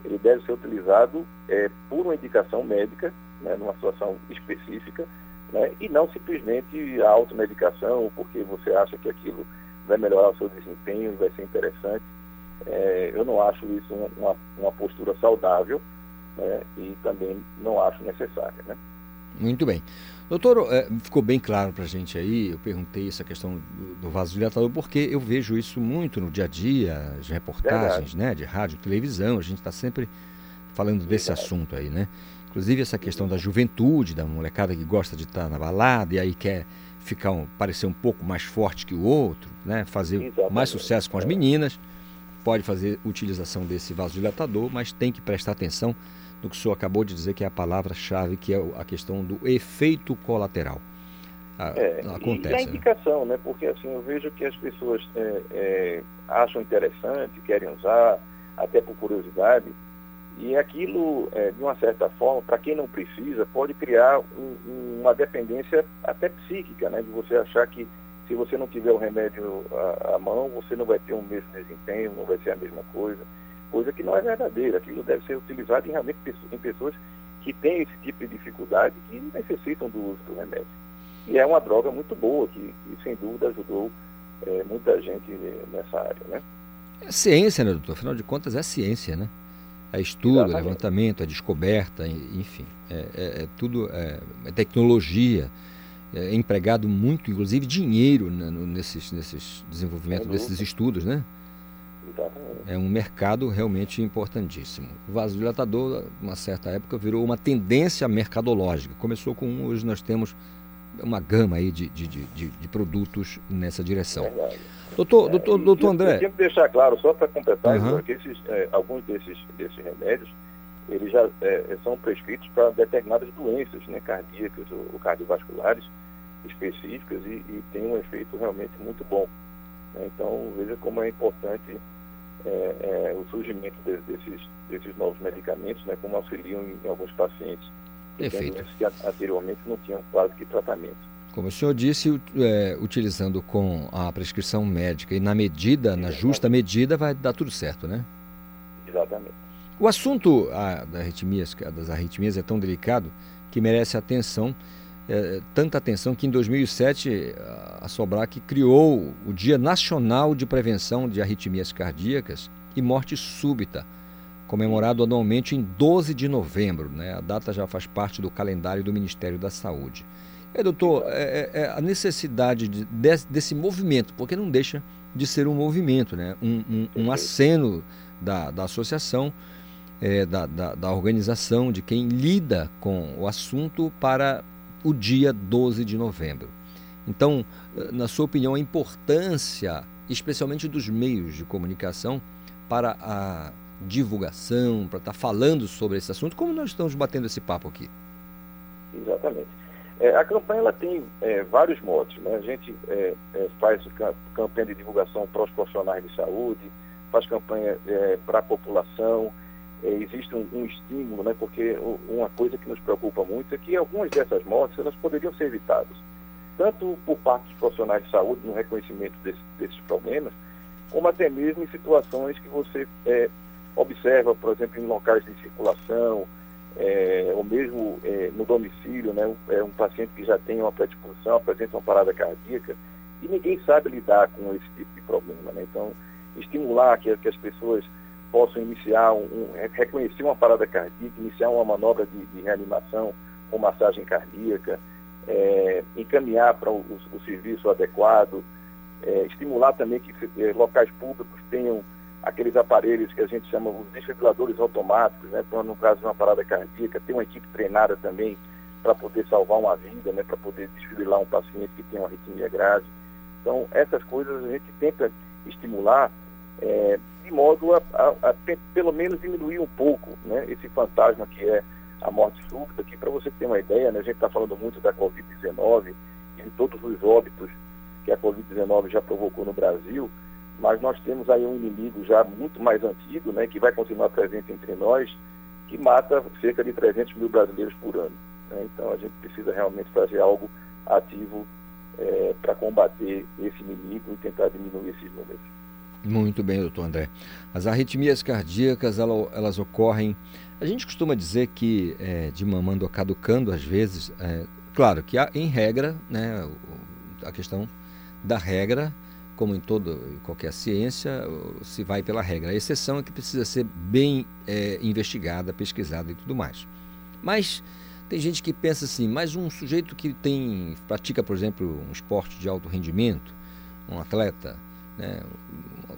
ele deve ser utilizado é, por uma indicação médica, né, numa situação específica, né, e não simplesmente a automedicação, porque você acha que aquilo vai melhorar o seu desempenho, vai ser interessante. É, eu não acho isso uma, uma postura saudável né, e também não acho necessária. Né? Muito bem. Doutor, é, ficou bem claro para a gente aí, eu perguntei essa questão do, do vasodilatador, porque eu vejo isso muito no dia a dia, as reportagens né, de rádio, televisão, a gente está sempre falando desse Verdade. assunto aí, né? Inclusive essa questão da juventude, da molecada que gosta de estar tá na balada e aí quer ficar um, parecer um pouco mais forte que o outro, né? Fazer Exatamente. mais sucesso com as meninas, pode fazer utilização desse vasodilatador, mas tem que prestar atenção do que o senhor acabou de dizer, que é a palavra-chave, que é a questão do efeito colateral. é, acontece. E a né? indicação, né? Porque assim, eu vejo que as pessoas é, é, acham interessante, querem usar, até por curiosidade, e aquilo, é, de uma certa forma, para quem não precisa, pode criar um, uma dependência até psíquica, né? De você achar que se você não tiver o remédio à, à mão, você não vai ter o mesmo desempenho, não vai ser a mesma coisa coisa que não é verdadeira. Aquilo deve ser utilizado em, realmente em pessoas que têm esse tipo de dificuldade que necessitam do uso do remédio. E é uma droga muito boa, que, que sem dúvida ajudou é, muita gente nessa área. Né? É ciência, né, doutor? Afinal de contas, é ciência, né? É estudo, é levantamento, é descoberta, enfim, é, é, é tudo, é, é, tecnologia, é empregado muito, inclusive dinheiro né, nesses, nesses desenvolvimento desses estudos, né? Exatamente. É um mercado realmente importantíssimo. O vasodilatador, uma certa época, virou uma tendência mercadológica. Começou com um, hoje nós temos uma gama aí de, de, de, de produtos nessa direção. Verdade. Doutor, é, doutor, doutor André. Eu tenho que deixar claro, só para completar, uhum. que esses, é, alguns desses, desses remédios eles já é, são prescritos para determinadas doenças né, cardíacas ou, ou cardiovasculares específicas e, e tem um efeito realmente muito bom. Então, veja como é importante é, é, o surgimento de, desses, desses novos medicamentos, né, como auxiliam em, em alguns pacientes que Perfeito. que anteriormente não tinham quase que tratamento. Como o senhor disse, é, utilizando com a prescrição médica e na medida, na justa medida, vai dar tudo certo, né? Exatamente. O assunto a, das, arritmias, das arritmias é tão delicado que merece atenção, é, tanta atenção que em 2007 a Sobrac criou o Dia Nacional de Prevenção de Arritmias Cardíacas e Morte Súbita, comemorado anualmente em 12 de novembro. Né? A data já faz parte do calendário do Ministério da Saúde. É, doutor, é, é, a necessidade de, de, desse movimento, porque não deixa de ser um movimento, né? um, um, um aceno da, da associação, é, da, da, da, organização, de quem lida com o assunto para o dia 12 de novembro. Então, na sua opinião, a importância, especialmente dos meios de comunicação, para a divulgação, para estar falando sobre esse assunto, como nós estamos batendo esse papo aqui? Exatamente. É, a campanha ela tem é, vários modos. Né? A gente é, é faz campanha de divulgação para os profissionais de saúde, faz campanha é, para a população. É, existe um, um, estímulo, né? porque uma coisa que nos preocupa muito é que algumas dessas mortes elas poderiam ser evitadas, tanto por parte dos profissionais de saúde no reconhecimento desse, desses problemas, como até mesmo em situações que você observa, por exemplo, em locais de circulação, é, ou mesmo é, no domicílio, né, é um paciente que já tem uma predisposição, apresenta uma parada cardíaca, e ninguém sabe lidar com esse tipo de problema. Né? Então, estimular que, que as pessoas possam iniciar, um, um, reconhecer uma parada cardíaca, iniciar uma manobra de, de reanimação com massagem cardíaca, é, encaminhar para o, o, serviço adequado, é, estimular também que é, locais públicos tenham aqueles aparelhos que a gente chama os desfibriladores automáticos, né, no caso de uma parada cardíaca, ter uma equipe treinada também para poder salvar uma vida, né, para poder desfibrilar um paciente que tem uma arritmia grave. Então, essas coisas a gente tenta estimular é, de modo a, a, a, pelo menos diminuir um pouco né, esse fantasma que é a morte súbita, que para você ter uma ideia, né, a gente está falando muito da Covid-19 e de todos os óbitos que a Covid-19 já provocou no Brasil, mas nós temos aí um inimigo já muito mais antigo, né, que vai continuar presente entre nós, que mata cerca de 300 mil brasileiros por ano. Né? Então a gente precisa realmente fazer algo ativo é, para combater esse inimigo e tentar diminuir esses números. Muito bem, doutor André. As arritmias cardíacas, elas, ocorrem. A gente costuma dizer que é, de mamando a caducando, às vezes, é, claro que há, em regra, né, a questão da regra como em toda qualquer ciência, se vai pela regra. A exceção é que precisa ser bem é, investigada, pesquisada e tudo mais. Mas tem gente que pensa assim, mas um sujeito que tem pratica, por exemplo, um esporte de alto rendimento, um atleta né,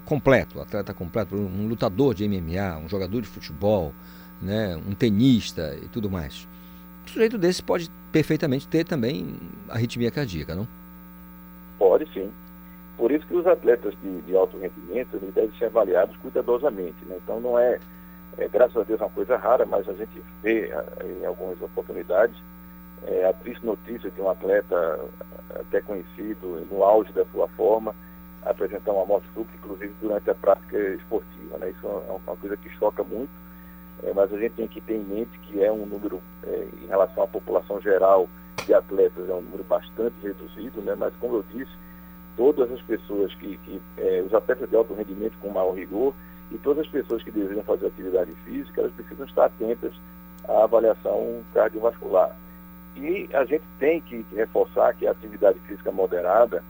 completo, atleta completo, um lutador de MMA, um jogador de futebol, né, um tenista e tudo mais. Um sujeito desse pode perfeitamente ter também arritmia cardíaca, não? Pode sim. Por isso que os atletas de, de alto rendimento eles devem ser avaliados cuidadosamente. Né? Então não é, é, graças a Deus, uma coisa rara, mas a gente vê em algumas oportunidades é, a triste notícia de um atleta até conhecido no auge da sua forma apresentar uma morte súbita, inclusive durante a prática esportiva. Né? Isso é uma coisa que choca muito, é, mas a gente tem que ter em mente que é um número, é, em relação à população geral de atletas, é um número bastante reduzido, né? mas como eu disse, todas as pessoas que, que é, os atletas de alto rendimento com maior rigor e todas as pessoas que desejam fazer atividade física, elas precisam estar atentas à avaliação cardiovascular. E a gente tem que reforçar que a atividade física moderada,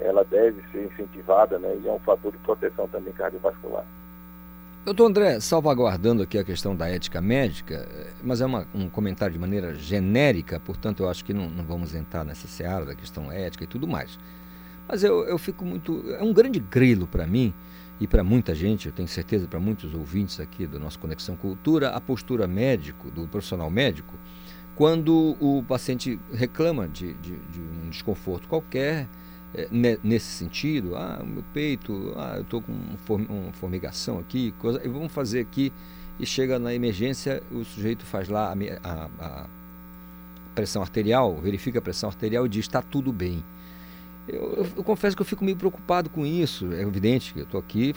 ela deve ser incentivada, né, e é um fator de proteção também cardiovascular. Doutor André, salvaguardando aqui a questão da ética médica, mas é uma, um comentário de maneira genérica, portanto eu acho que não, não vamos entrar nessa seara da questão ética e tudo mais. Mas eu, eu fico muito. É um grande grilo para mim e para muita gente, eu tenho certeza para muitos ouvintes aqui do nosso Conexão Cultura, a postura médico, do profissional médico, quando o paciente reclama de, de, de um desconforto qualquer, nesse sentido, ah, o meu peito, ah, eu estou com uma formigação aqui, coisa, e vamos fazer aqui, e chega na emergência, o sujeito faz lá a, a, a pressão arterial, verifica a pressão arterial e diz está tudo bem. Eu, eu, eu, confesso que eu fico meio preocupado com isso. É evidente que eu estou aqui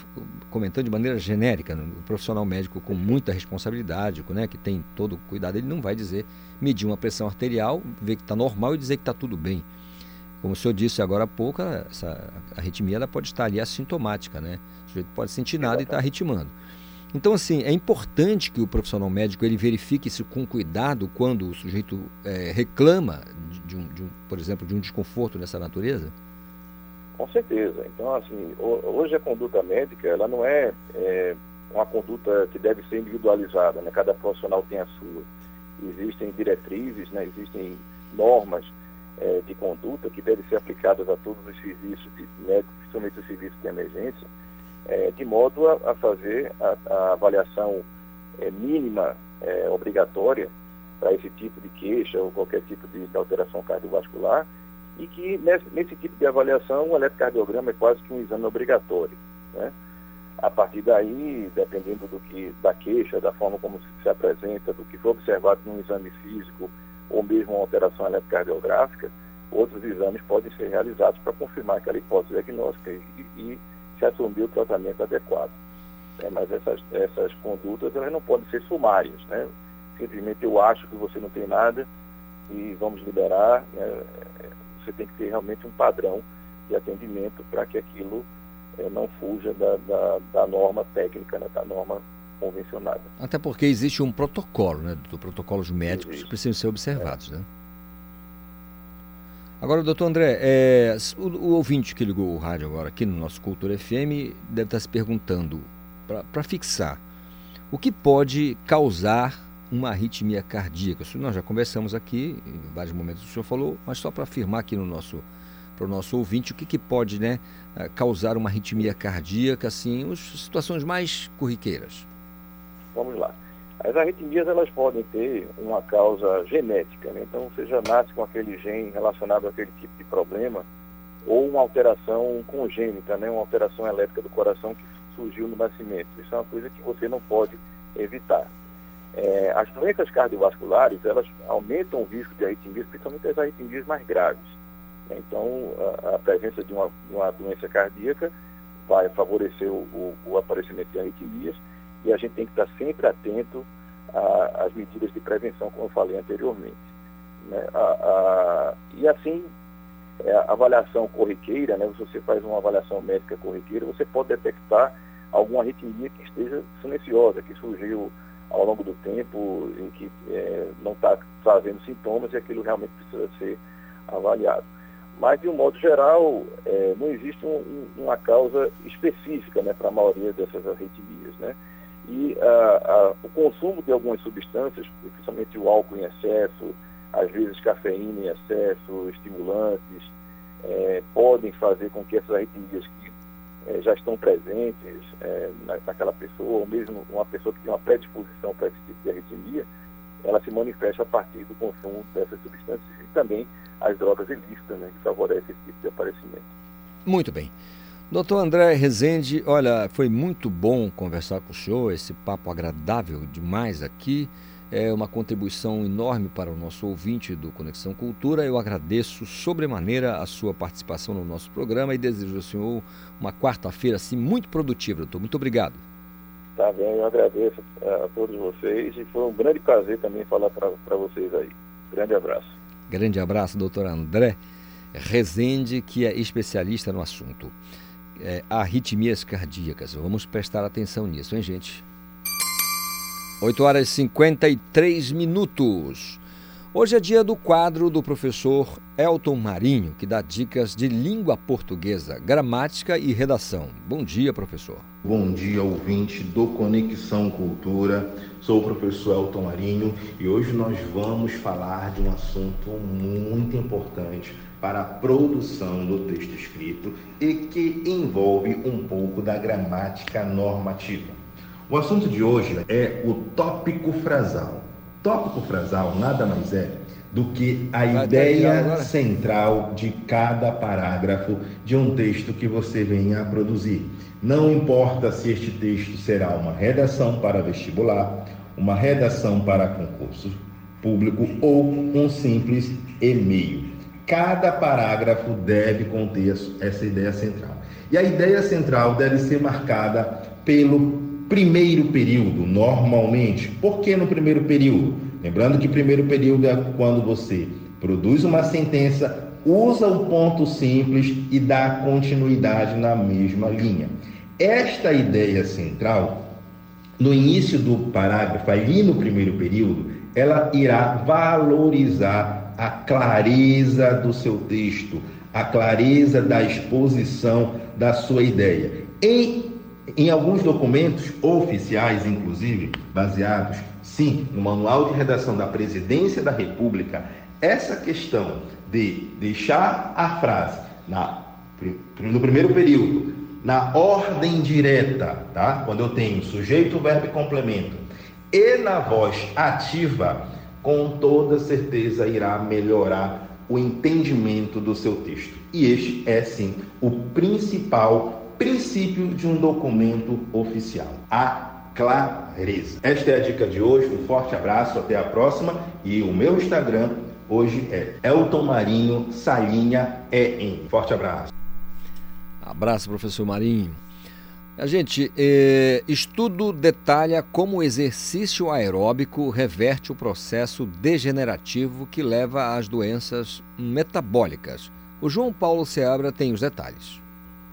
comentando de maneira genérica. Né? O profissional médico com muita responsabilidade, né, que tem todo o cuidado, ele não vai dizer, medir uma pressão arterial, ver que está normal e dizer que está tudo bem. Como o senhor disse agora há pouco, essa arritmia ela pode estar ali assintomática, né? O sujeito pode sentir nada e estar tá arritmando. Então, assim, é importante que o profissional médico ele verifique isso com cuidado quando o sujeito é, reclama de, de, um, de, um, por exemplo, de um desconforto dessa natureza? Com certeza. Então, assim, hoje a conduta médica, ela não é, é uma conduta que deve ser individualizada, né? Cada profissional tem a sua. Existem diretrizes, né? Existem normas é, de conduta que devem ser aplicadas a todos os serviços médicos, principalmente os serviços de emergência, é, de modo a, a fazer a, a avaliação é, mínima obrigatória para esse tipo de queixa ou qualquer tipo de, de alteração cardiovascular e que nesse, nesse, tipo de avaliação o eletrocardiograma é quase que um exame obrigatório. Né? A partir daí, dependendo do que, da queixa, da forma como se, se apresenta, do que foi observado num exame físico ou mesmo uma alteração eletrocardiográfica, outros exames podem ser realizados para confirmar aquela hipótese diagnóstica e, e se assumir o tratamento adequado. É, mas essas, essas condutas elas não podem ser sumárias. Né? Simplesmente eu acho que você não tem nada e vamos liberar. Né? Você tem que ter realmente um padrão de atendimento para que aquilo é, não fuja da, da, da norma técnica, né? da norma convencionada. Até porque existe um protocolo, né, do protocolos médicos existe. que precisam ser observados, é. né? Agora, doutor André, é, o, o, ouvinte que ligou o rádio agora aqui no nosso Cultura FM deve estar se perguntando, para fixar, o que pode causar uma arritmia cardíaca? Isso nós já conversamos aqui, em vários momentos o senhor falou, mas só para afirmar aqui no nosso para o nosso ouvinte o que, que pode né, causar uma arritmia cardíaca, assim, as situações mais corriqueiras. Vamos lá. As arritmias elas podem ter uma causa genética, né? então você já nasce com aquele gene relacionado àquele tipo de problema, ou uma alteração congênita, né? uma alteração elétrica do coração que surgiu no nascimento. Isso é uma coisa que você não pode evitar. É, as doenças cardiovasculares elas aumentam o risco de arritmias, principalmente as arritmias mais graves. Né? Então, a, a presença de uma, uma, doença cardíaca vai favorecer o, o, o aparecimento de arritmias e a gente tem que estar sempre atento às medidas de prevenção, como eu falei anteriormente. Né? A, a, e assim, é, a avaliação corriqueira, né? se você faz uma avaliação médica corriqueira, você pode detectar alguma arritmia que esteja silenciosa, que surgiu ao longo do tempo e que é, não está trazendo sintomas e aquilo realmente precisa ser avaliado. Mas, de um modo geral, é, não existe um, uma causa específica né, para a maioria dessas arritmias. Né? E uh, uh, o consumo de algumas substâncias, principalmente o álcool em excesso, às vezes cafeína em excesso, estimulantes, eh, podem fazer com que essas arritmias que eh, já estão presentes na, naquela pessoa, ou mesmo uma pessoa que tem uma predisposição para esse tipo de arritmia, ela se manifesta a partir do consumo dessas substâncias e também as drogas ilícitas, né, que favorecem esse tipo de aparecimento. Muito bem. Doutor André Rezende, olha, foi muito bom conversar com o senhor, esse papo agradável demais aqui. É uma contribuição enorme para o nosso ouvinte do Conexão Cultura. Eu agradeço sobremaneira a sua participação no nosso programa e desejo ao senhor uma quarta-feira assim muito produtiva, doutor. Muito obrigado. Tá bem, eu agradeço a todos vocês e foi um grande prazer também falar para vocês aí. Grande abraço. Grande abraço, doutor André Rezende, que é especialista no assunto é, arritmias cardíacas. Vamos prestar atenção nisso, hein, gente? 8 horas e 53 minutos. Hoje é dia do quadro do professor Elton Marinho, que dá dicas de língua portuguesa, gramática e redação. Bom dia, professor. Bom dia, ouvinte do Conexão Cultura. Sou o professor Elton Marinho e hoje nós vamos falar de um assunto muito importante para a produção do texto escrito e que envolve um pouco da gramática normativa. O assunto de hoje é o tópico frasal. Tópico frasal nada mais é do que a Vai ideia central de cada parágrafo de um texto que você venha a produzir. Não importa se este texto será uma redação para vestibular, uma redação para concurso público ou um simples e-mail cada parágrafo deve conter essa ideia central. E a ideia central deve ser marcada pelo primeiro período, normalmente. Por que no primeiro período? Lembrando que primeiro período é quando você produz uma sentença, usa o ponto simples e dá continuidade na mesma linha. Esta ideia central, no início do parágrafo, ali no primeiro período, ela irá valorizar a clareza do seu texto, a clareza da exposição da sua ideia. Em, em alguns documentos oficiais, inclusive, baseados, sim, no Manual de Redação da Presidência da República, essa questão de deixar a frase na, no primeiro período, na ordem direta, tá? quando eu tenho sujeito, verbo e complemento, e na voz ativa, com toda certeza irá melhorar o entendimento do seu texto. E este é sim o principal princípio de um documento oficial: a clareza. Esta é a dica de hoje. Um forte abraço, até a próxima. E o meu Instagram hoje é Elton Marinho Salinha EM. Forte abraço. Abraço, professor Marinho. A gente, eh, estudo detalha como o exercício aeróbico reverte o processo degenerativo que leva às doenças metabólicas. O João Paulo Seabra tem os detalhes.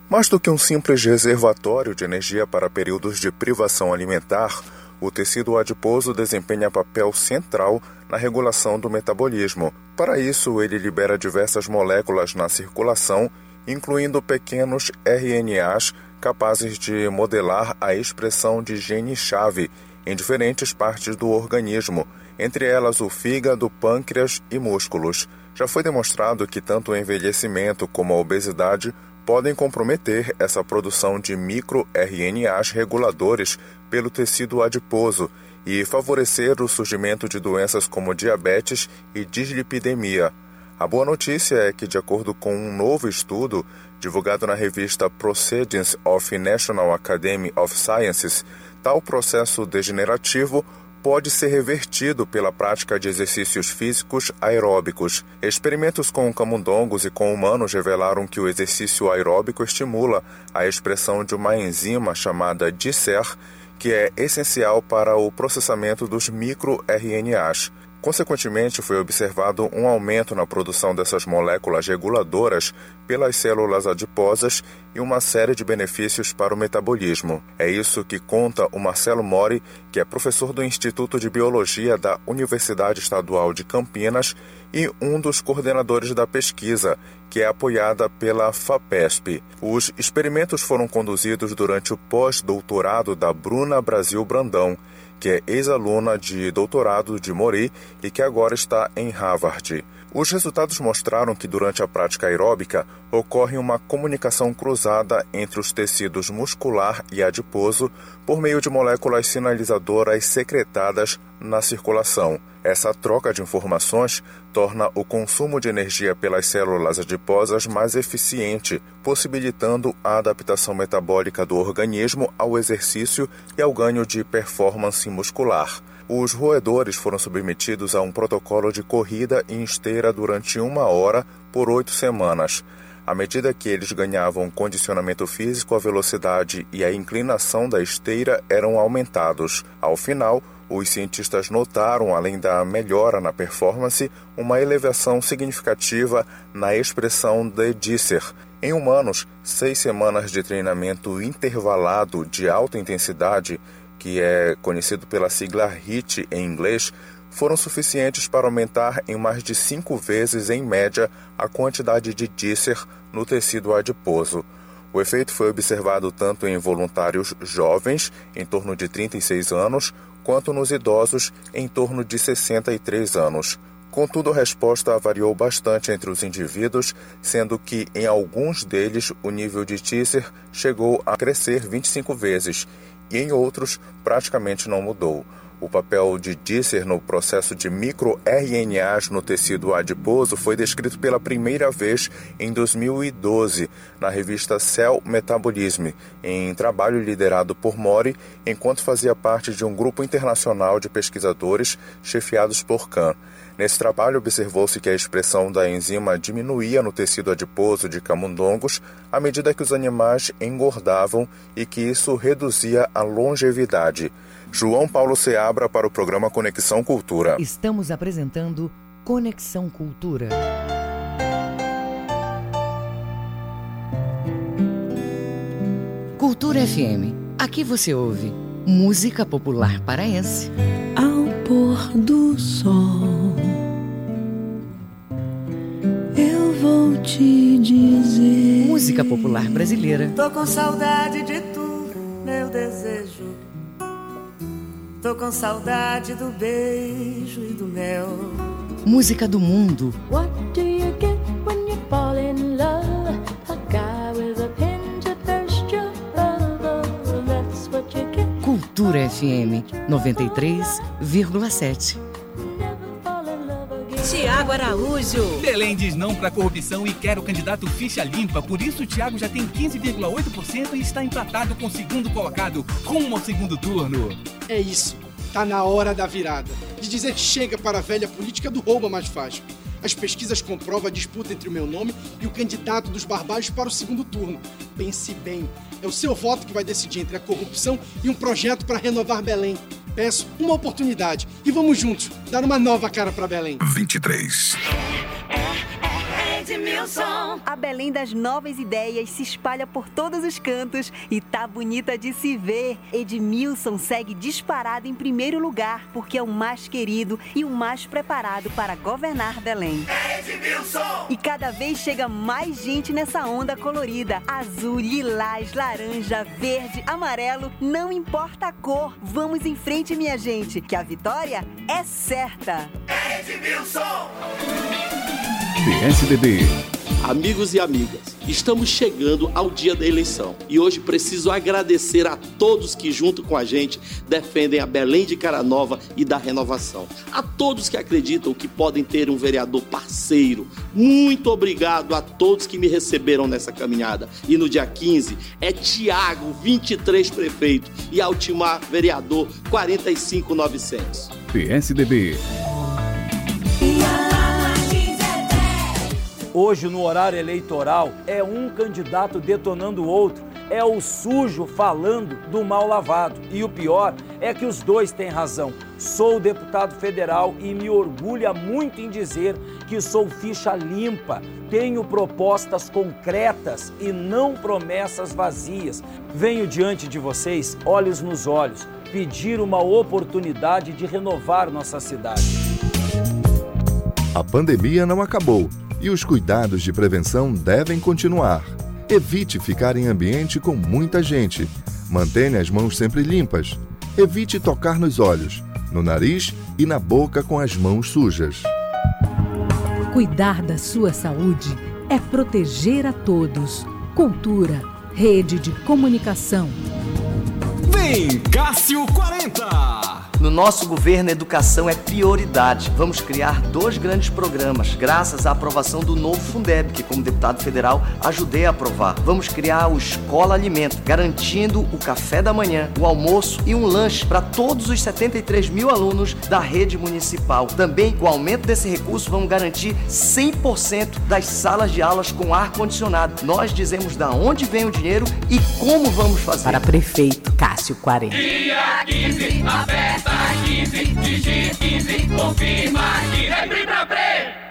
Mais do que um simples reservatório de energia para períodos de privação alimentar, o tecido adiposo desempenha papel central na regulação do metabolismo. Para isso, ele libera diversas moléculas na circulação, incluindo pequenos RNAs capazes de modelar a expressão de genes-chave em diferentes partes do organismo, entre elas o fígado, pâncreas e músculos. Já foi demonstrado que tanto o envelhecimento como a obesidade podem comprometer essa produção de microRNAs reguladores pelo tecido adiposo e favorecer o surgimento de doenças como diabetes e dislipidemia. A boa notícia é que, de acordo com um novo estudo divulgado na revista Proceedings of National Academy of Sciences, tal processo degenerativo pode ser revertido pela prática de exercícios físicos aeróbicos. Experimentos com camundongos e com humanos revelaram que o exercício aeróbico estimula a expressão de uma enzima chamada DICER, que é essencial para o processamento dos microRNAs. Consequentemente, foi observado um aumento na produção dessas moléculas reguladoras pelas células adiposas e uma série de benefícios para o metabolismo. É isso que conta o Marcelo Mori, que é professor do Instituto de Biologia da Universidade Estadual de Campinas e um dos coordenadores da pesquisa, que é apoiada pela FAPESP. Os experimentos foram conduzidos durante o pós-doutorado da Bruna Brasil Brandão que é ex-aluna de doutorado de Mori e que agora está em Harvard. Os resultados mostraram que durante a prática aeróbica ocorre uma comunicação cruzada entre os tecidos muscular e adiposo por meio de moléculas sinalizadoras secretadas na circulação. Essa troca de informações torna o consumo de energia pelas células adiposas mais eficiente, possibilitando a adaptação metabólica do organismo ao exercício e ao ganho de performance muscular. Os roedores foram submetidos a um protocolo de corrida em esteira durante uma hora por oito semanas. À medida que eles ganhavam condicionamento físico, a velocidade e a inclinação da esteira eram aumentados. Ao final, os cientistas notaram, além da melhora na performance, uma elevação significativa na expressão de Disser. Em humanos, seis semanas de treinamento intervalado de alta intensidade que é conhecido pela sigla HIT em inglês, foram suficientes para aumentar em mais de cinco vezes, em média, a quantidade de dícer no tecido adiposo. O efeito foi observado tanto em voluntários jovens, em torno de 36 anos, quanto nos idosos, em torno de 63 anos. Contudo, a resposta variou bastante entre os indivíduos, sendo que em alguns deles o nível de Tisser chegou a crescer 25 vezes e em outros praticamente não mudou. O papel de Disser no processo de microRNAs no tecido adiposo foi descrito pela primeira vez em 2012 na revista Cell Metabolism, em trabalho liderado por Mori, enquanto fazia parte de um grupo internacional de pesquisadores chefiados por Kahn. Nesse trabalho, observou-se que a expressão da enzima diminuía no tecido adiposo de camundongos à medida que os animais engordavam e que isso reduzia a longevidade. João Paulo Seabra para o programa Conexão Cultura. Estamos apresentando Conexão Cultura. Cultura FM. Aqui você ouve música popular paraense. Ao pôr do sol, eu vou te dizer. Música popular brasileira. Tô com saudade de tu, meu desejo. Tô com saudade do beijo e do mel. Música do mundo. What do you get when you fall in love? Cultura FM 93,7. Tiago Araújo. Belém diz não para corrupção e quer o candidato ficha limpa. Por isso, o Tiago já tem 15,8% e está empatado com o segundo colocado, rumo ao segundo turno. É isso. Tá na hora da virada. De dizer chega para a velha política do roubo mais fácil. As pesquisas comprovam a disputa entre o meu nome e o candidato dos barbados para o segundo turno. Pense bem, é o seu voto que vai decidir entre a corrupção e um projeto para renovar Belém. Peço uma oportunidade e vamos juntos dar uma nova cara para Belém. 23. Edmilson. A Belém das novas ideias se espalha por todos os cantos e tá bonita de se ver. Edmilson segue disparado em primeiro lugar porque é o mais querido e o mais preparado para governar Belém. Edmilson. E cada vez chega mais gente nessa onda colorida. Azul, lilás, laranja, verde, amarelo, não importa a cor. Vamos em frente, minha gente, que a vitória é certa. Edmilson. PSDB. Amigos e amigas, estamos chegando ao dia da eleição e hoje preciso agradecer a todos que, junto com a gente, defendem a Belém de Cara Nova e da renovação. A todos que acreditam que podem ter um vereador parceiro. Muito obrigado a todos que me receberam nessa caminhada. E no dia 15 é Tiago, 23 prefeito, e Altimar, vereador, 45900. PSDB. Hoje, no horário eleitoral, é um candidato detonando o outro. É o sujo falando do mal lavado. E o pior é que os dois têm razão. Sou deputado federal e me orgulha muito em dizer que sou ficha limpa. Tenho propostas concretas e não promessas vazias. Venho diante de vocês, olhos nos olhos, pedir uma oportunidade de renovar nossa cidade. A pandemia não acabou e os cuidados de prevenção devem continuar. Evite ficar em ambiente com muita gente. Mantenha as mãos sempre limpas. Evite tocar nos olhos, no nariz e na boca com as mãos sujas. Cuidar da sua saúde é proteger a todos. Cultura, rede de comunicação. Vem, Cássio 40! No nosso governo, a educação é prioridade. Vamos criar dois grandes programas, graças à aprovação do novo Fundeb, que, como deputado federal, ajudei a aprovar. Vamos criar o Escola Alimento, garantindo o café da manhã, o almoço e um lanche para todos os 73 mil alunos da rede municipal. Também, com o aumento desse recurso, vamos garantir 100% das salas de aulas com ar-condicionado. Nós dizemos da onde vem o dinheiro e como vamos fazer. Para prefeito Cássio 40. Dia 15, a festa 15, digite 15, confirma que é Pri pra Pre.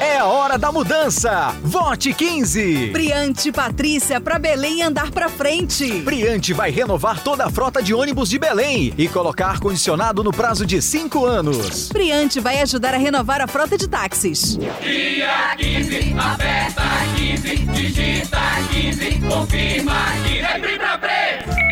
É a hora da mudança! Vote 15! Briante Patrícia para Belém andar para frente. Briante vai renovar toda a frota de ônibus de Belém e colocar ar-condicionado no prazo de 5 anos. Briante vai ajudar a renovar a frota de táxis. Dia 15, a festa 15, digita 15, confirma que é Pri pra Pre.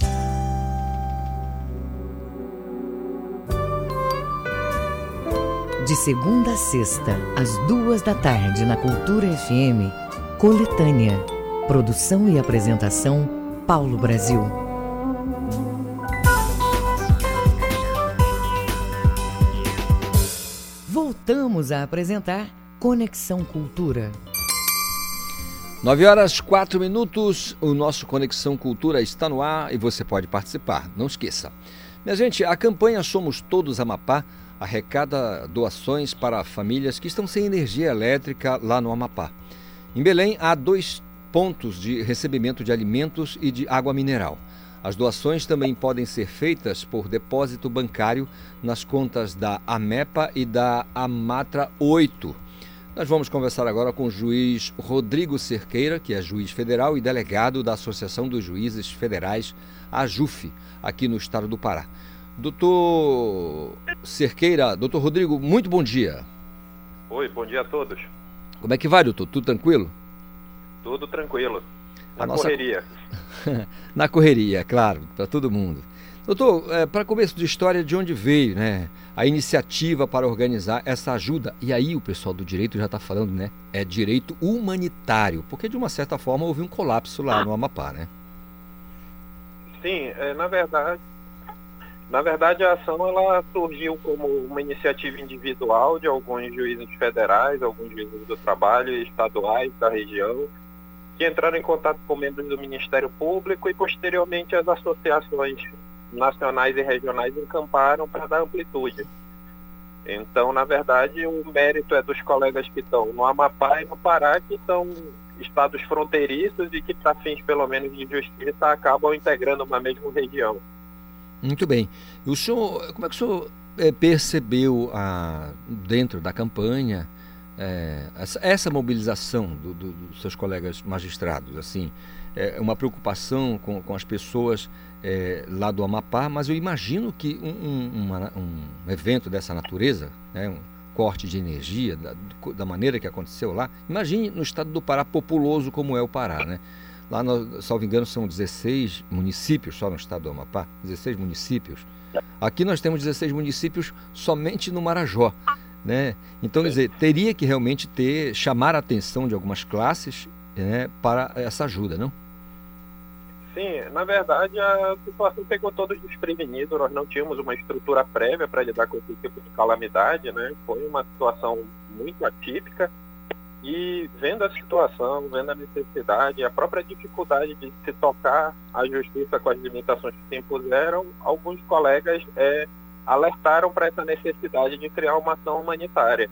De segunda a sexta, às duas da tarde, na Cultura FM, Coletânea. Produção e apresentação Paulo Brasil. Voltamos a apresentar Conexão Cultura. 9 horas 4 minutos, o nosso Conexão Cultura está no ar e você pode participar, não esqueça. Minha gente, a campanha Somos Todos Amapá arrecada doações para famílias que estão sem energia elétrica lá no Amapá. Em Belém, há dois pontos de recebimento de alimentos e de água mineral. As doações também podem ser feitas por depósito bancário nas contas da AMEPA e da Amatra 8. Nós vamos conversar agora com o juiz Rodrigo Cerqueira, que é juiz federal e delegado da Associação dos Juízes Federais, a JUF, aqui no estado do Pará. Doutor Cerqueira, doutor Rodrigo, muito bom dia. Oi, bom dia a todos. Como é que vai, doutor? Tudo tranquilo? Tudo tranquilo. Na nossa- correria. [laughs] Na correria, claro, para todo mundo. Doutor, é, para começo de história, de onde veio né, a iniciativa para organizar essa ajuda? E aí o pessoal do direito já está falando, né? É direito humanitário, porque de uma certa forma houve um colapso lá no Amapá, né? Sim, é, na verdade, na verdade a ação ela surgiu como uma iniciativa individual de alguns juízes federais, alguns juízes do trabalho estaduais da região, que entraram em contato com membros do Ministério Público e posteriormente as associações nacionais e regionais encamparam para dar amplitude. Então, na verdade, o mérito é dos colegas que estão no Amapá e no Pará, que são estados fronteiriços e que, para fins pelo menos de justiça, acabam integrando uma mesma região. Muito bem. O senhor, como é que o senhor eh, percebeu a, dentro da campanha eh, essa, essa mobilização do- do- dos seus colegas magistrados? Assim, é uma preocupação com, com as pessoas eh, lá do Amapá, mas eu imagino que um, um- uma- um evento dessa natureza, né, um corte de energia, da, da maneira que aconteceu lá, imagine no estado do Pará, populoso como é o Pará, né? Lá, no, salvo engano, são 16 municípios só no estado do Amapá, 16 municípios. Aqui nós temos 16 municípios somente no Marajó, né? Então, quer dizer, teria que realmente ter, chamar a atenção de algumas classes né, para essa ajuda, não? Sim, na verdade a situação pegou todos desprevenidos, nós não tínhamos uma estrutura prévia para lidar com esse tipo de calamidade, né? Foi uma situação muito atípica e vendo a situação, vendo a necessidade, a própria dificuldade de se tocar a justiça com as limitações que se impuseram, alguns colegas eh, alertaram para essa necessidade de criar uma ação humanitária.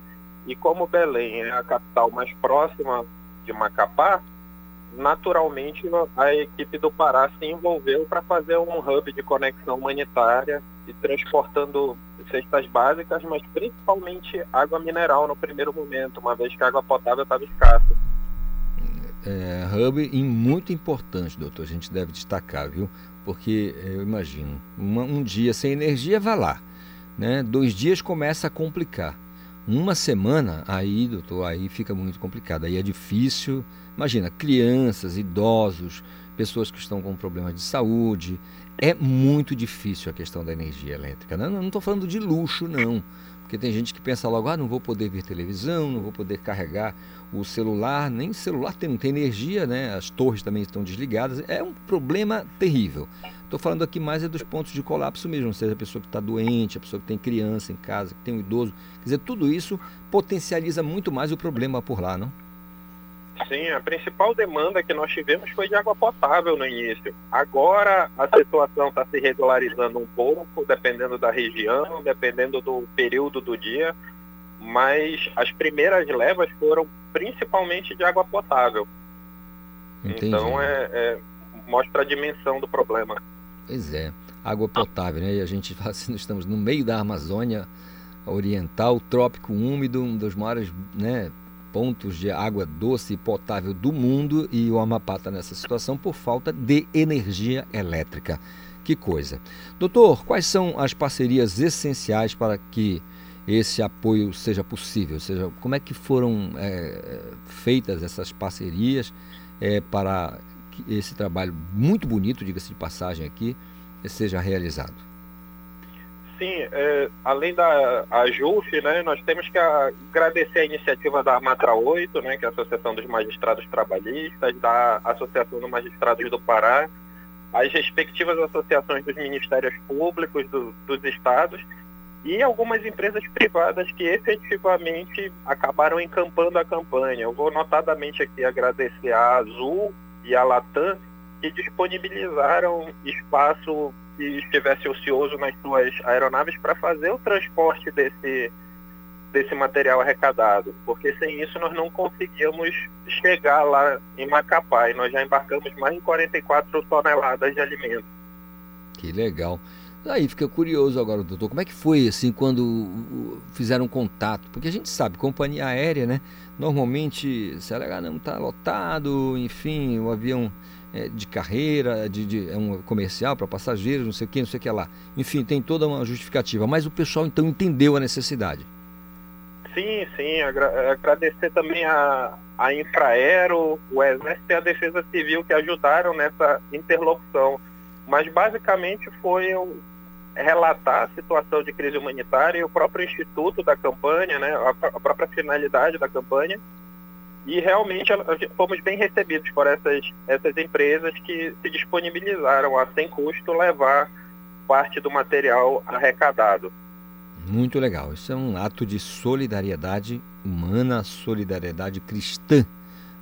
E como Belém é a capital mais próxima de Macapá, naturalmente a equipe do Pará se envolveu para fazer um hub de conexão humanitária e transportando cestas básicas, mas principalmente água mineral no primeiro momento, uma vez que a água potável estava escassa. É, hub muito importante, doutor, a gente deve destacar, viu? Porque eh, eu imagino, uma- um dia sem energia, vai lá, né? Dois dias começa a complicar. Uma semana, aí, doutor, aí fica muito complicado. Aí é difícil. Imagina, crianças, idosos, pessoas que estão com problemas de saúde. É muito difícil a questão da energia elétrica. né? Não estou falando de luxo, não. Porque tem gente que pensa logo, ah, não vou poder ver televisão, não vou poder carregar o celular, nem celular tem, não tem energia, né? As torres também estão desligadas. É um problema terrível. Estou falando aqui mais é dos pontos de colapso mesmo, seja, a pessoa que está doente, a pessoa que tem criança em casa, que tem um idoso. Quer dizer, tudo isso potencializa muito mais o problema por lá, não? Sim, a principal demanda que nós tivemos foi de água potável no início. Agora a situação está se regularizando um pouco, dependendo da região, dependendo do período do dia, mas as primeiras levas foram principalmente de água potável. Entendi. Então é, é- mostra a dimensão do problema. Pois é, água potável, né? E a gente assim, nós estamos no meio da Amazônia Oriental, trópico úmido, um dos maiores né, pontos de água doce e potável do mundo, e o Amapá está nessa situação por falta de energia elétrica. Que coisa. Doutor, quais são as parcerias essenciais para que esse apoio seja possível? Ou seja, como é que foram é, feitas essas parcerias é, para que esse trabalho muito bonito, diga-se de passagem aqui, seja realizado? Sim, é, além da a JUF, né, nós temos que agradecer a iniciativa da Matra 8, né, que é a Associação dos Magistrados Trabalhistas, da Associação dos Magistrados do Pará, as respectivas associações dos Ministérios Públicos do, dos estados e algumas empresas privadas que efetivamente acabaram encampando a campanha. Eu vou notadamente aqui agradecer a Azul e a Latam, que disponibilizaram espaço que estivesse ocioso nas suas aeronaves para fazer o transporte desse, desse material arrecadado, porque sem isso nós não conseguíamos chegar lá em Macapá e nós já embarcamos mais de 44 toneladas de alimento. Que legal. Aí fica curioso agora, doutor, como é que foi assim quando fizeram contato? Porque a gente sabe, companhia aérea, né? Normalmente, se ela não está lotado, enfim, o avião é de carreira, de, de é um comercial para passageiros, não sei o que, não sei o que lá. Enfim, tem toda uma justificativa. Mas o pessoal então entendeu a necessidade. Sim, sim. Agra agradecer também a, a Infraero, o Exército e a Defesa Civil que ajudaram nessa interlocução. Mas basicamente foi relatar a situação de crise humanitária e o próprio instituto da campanha, né, a, a própria finalidade da campanha. E realmente fomos bem recebidos por essas, essas empresas que se disponibilizaram a, sem custo, levar parte do material arrecadado. Muito legal. Isso é um ato de solidariedade humana, solidariedade cristã,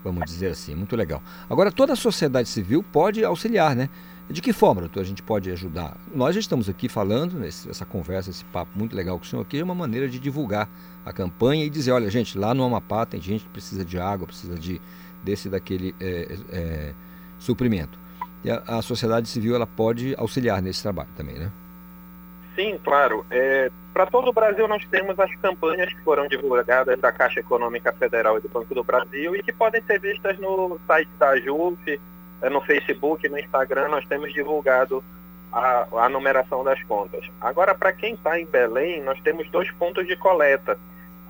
vamos dizer assim. Muito legal. Agora, toda a sociedade civil pode auxiliar, né? De que forma, doutor, a gente pode ajudar? Nós já estamos aqui falando, essa conversa, esse papo muito legal com o senhor aqui, é uma maneira de divulgar a campanha e dizer, olha, gente, lá no Amapá tem gente que precisa de água, precisa de desse daquele é, é, suprimento. E a, a, sociedade civil ela pode auxiliar nesse trabalho também, né? Sim, claro. É, Para todo o Brasil nós temos as campanhas que foram divulgadas da Caixa Econômica Federal e do Banco do Brasil e que podem ser vistas no site da JUF, no Facebook, no Instagram, nós temos divulgado a, a numeração das contas. Agora, para quem está em Belém, nós temos dois pontos de coleta.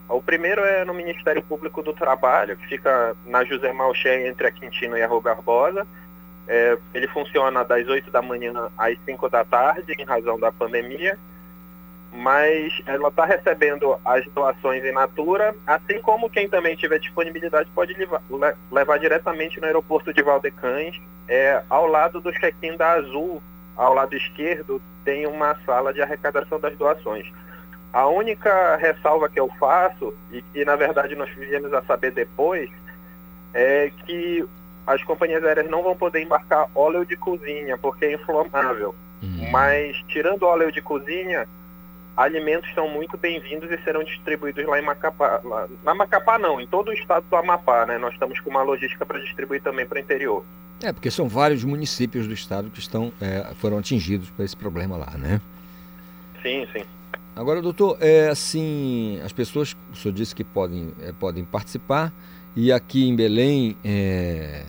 O primeiro é no Ministério Público do Trabalho, que fica na José Malché, entre a Quintino e a Rua Barbosa. É, ele funciona das 8 da manhã às 5 da tarde, em razão da pandemia mas ela está recebendo as doações em natura, assim como quem também tiver disponibilidade pode levar, levar diretamente no aeroporto de Valdecães, é, ao lado do check-in da Azul, ao lado esquerdo, tem uma sala de arrecadação das doações. A única ressalva que eu faço, e que na verdade nós viemos a saber depois, é que as companhias aéreas não vão poder embarcar óleo de cozinha, porque é inflamável. Uhum. Mas tirando óleo de cozinha, alimentos são muito bem-vindos e serão distribuídos lá em Macapá. Lá, na Macapá não, em todo o estado do Amapá, né? Nós estamos com uma logística para distribuir também para o interior. É, porque são vários municípios do estado que estão, é, foram atingidos por esse problema lá, né? Sim, sim. Agora, doutor, é assim, as pessoas, o senhor disse que podem, é, podem participar, e aqui em Belém, é,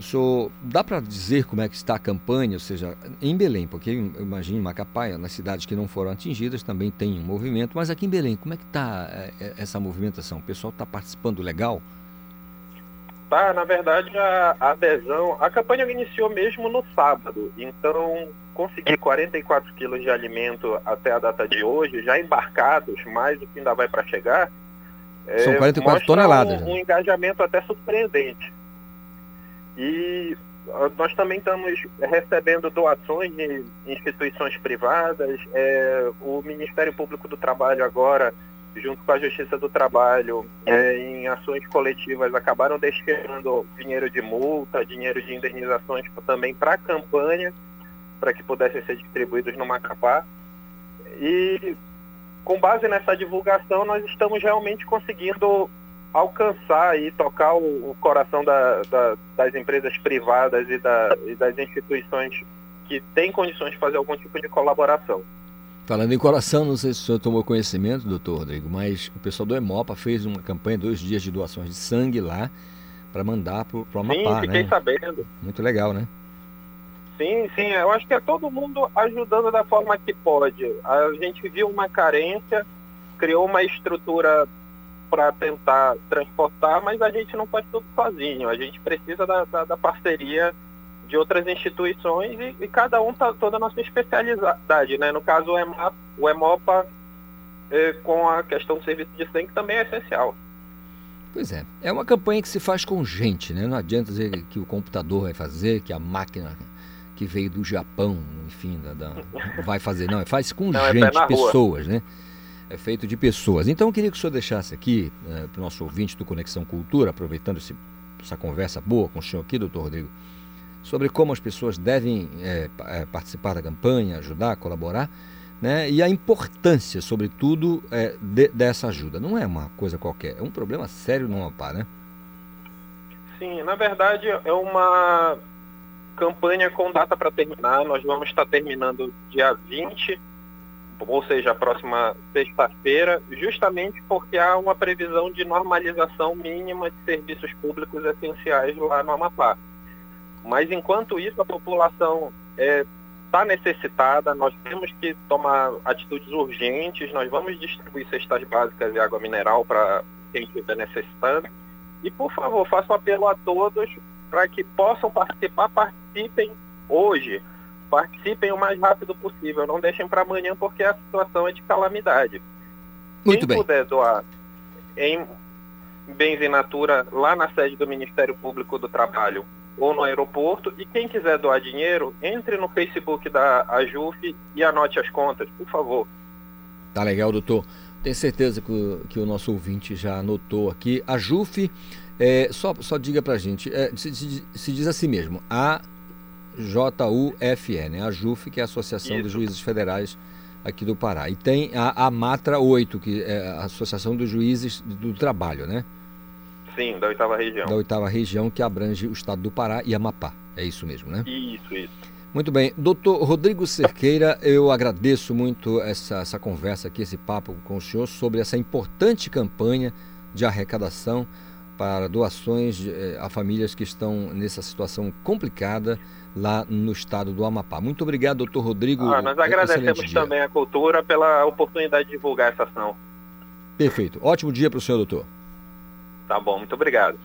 o senhor dá para dizer como é que está a campanha, ou seja, em Belém, porque eu imagino Macapá, nas cidades que não foram atingidas, também tem um movimento, mas aqui em Belém, como é que está é, é, essa movimentação? O pessoal está participando legal? Tá, na verdade a, adesão, a campanha iniciou mesmo no sábado, então conseguir 44 quilos de alimento até a data de hoje, já embarcados, mais do que ainda vai para chegar, são 44 é, toneladas. Um, né? um engajamento até surpreendente. E nós também estamos recebendo doações de instituições privadas. É, o Ministério Público do Trabalho agora, junto com a Justiça do Trabalho, é, em ações coletivas, acabaram destinando dinheiro de multa, dinheiro de indenizações também para a campanha, para que pudessem ser distribuídos no Macapá. E com base nessa divulgação, nós estamos realmente conseguindo alcançar e tocar o, o coração da, da, das empresas privadas e, da, e das instituições que têm condições de fazer algum tipo de colaboração. Falando em coração, não sei se o senhor tomou conhecimento, doutor Rodrigo, mas o pessoal do Hemopa fez uma campanha, dois dias de doações de sangue lá, para mandar para o Amapá, sim, fiquei né? sabendo. Muito legal, né? Sim, sim, eu acho que é todo mundo ajudando da forma que pode. A gente viu uma carência, criou uma estrutura para tentar transportar, mas a gente não faz tudo sozinho. A gente precisa da, da, da, parceria de outras instituições e, e cada um tá toda a nossa especialidade, né? No caso o EMAP, o EMOPA é, com a questão do serviço de sangue também é essencial. Pois é, é uma campanha que se faz com gente, né? Não adianta dizer que o computador vai fazer, que a máquina que veio do Japão, enfim, da, da, vai fazer. Não, faz com não, é gente, é pessoas, né? É feito de pessoas. Então eu queria que o senhor deixasse aqui, é, para o nosso ouvinte do Conexão Cultura, aproveitando esse, essa conversa boa com o senhor aqui, doutor Rodrigo, sobre como as pessoas devem é participar da campanha, ajudar, colaborar né? e a importância, sobretudo, é, de, dessa ajuda. Não é uma coisa qualquer, é um problema sério no Amapá, né? Sim, na verdade é uma campanha com data para terminar. Nós vamos estar terminando dia 20, ou seja, a próxima sexta-feira, justamente porque há uma previsão de normalização mínima de serviços públicos essenciais lá no Amapá. Mas enquanto isso, a população é, está necessitada, nós temos que tomar atitudes urgentes, nós vamos distribuir cestas básicas e água mineral para quem estiver necessitando. E, por favor, faço um apelo a todos para que possam participar, participem hoje, participem o mais rápido possível, não deixem para amanhã porque a situação é de calamidade. Muito quem bem. puder doar em bens in natura lá na sede do Ministério Público do Trabalho ou no aeroporto. E quem quiser doar dinheiro, entre no Facebook da AJUF e anote as contas, por favor. Tá legal, doutor. Tenho certeza que o, que o nosso ouvinte já anotou aqui. A JUF, é, só, só diga pra gente, é, se, se, se, diz assim mesmo, a JUFE, né? A JUF, que é a Associação Isso. dos Juízes Federais aqui do Pará. E tem a, a Matra 8, que é a Associação dos Juízes do Trabalho, né? Sim, da oitava região. Da oitava região que abrange o estado do Pará e Amapá. É isso mesmo, né? Isso, isso. Muito bem. Doutor Rodrigo Cerqueira, eu agradeço muito essa, essa conversa aqui, esse papo com o senhor sobre essa importante campanha de arrecadação para doações eh, a famílias que estão nessa situação complicada lá no estado do Amapá. Muito obrigado, doutor Rodrigo. Ah, nós agradecemos também a cultura pela oportunidade de divulgar essa ação. Perfeito. Ótimo dia para o senhor, doutor. Tá bom, muito obrigado.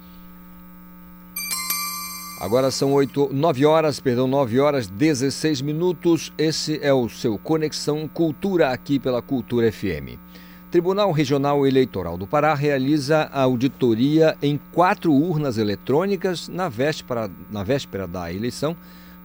Agora são 8, 9 horas, perdão, 9 horas 16 minutos. Esse é o seu Conexão Cultura aqui pela Cultura FM. Tribunal Regional Eleitoral do Pará realiza a auditoria em quatro urnas eletrônicas na véspera, na véspera da eleição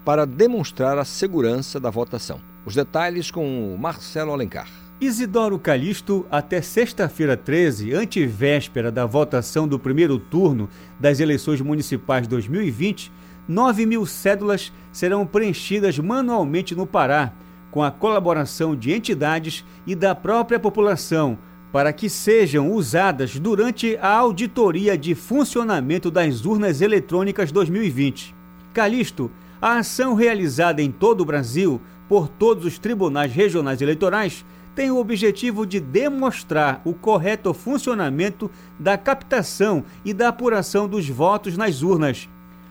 para demonstrar a segurança da votação. Os detalhes com Marcelo Alencar. Isidoro Calixto, até sexta-feira 13, antevéspera da votação do primeiro turno das eleições municipais 2020, 9 mil cédulas serão preenchidas manualmente no Pará, com a colaboração de entidades e da própria população, para que sejam usadas durante a auditoria de funcionamento das urnas eletrônicas 2020. Calixto, a ação realizada em todo o Brasil por todos os tribunais regionais eleitorais tem o objetivo de demonstrar o correto funcionamento da captação e da apuração dos votos nas urnas.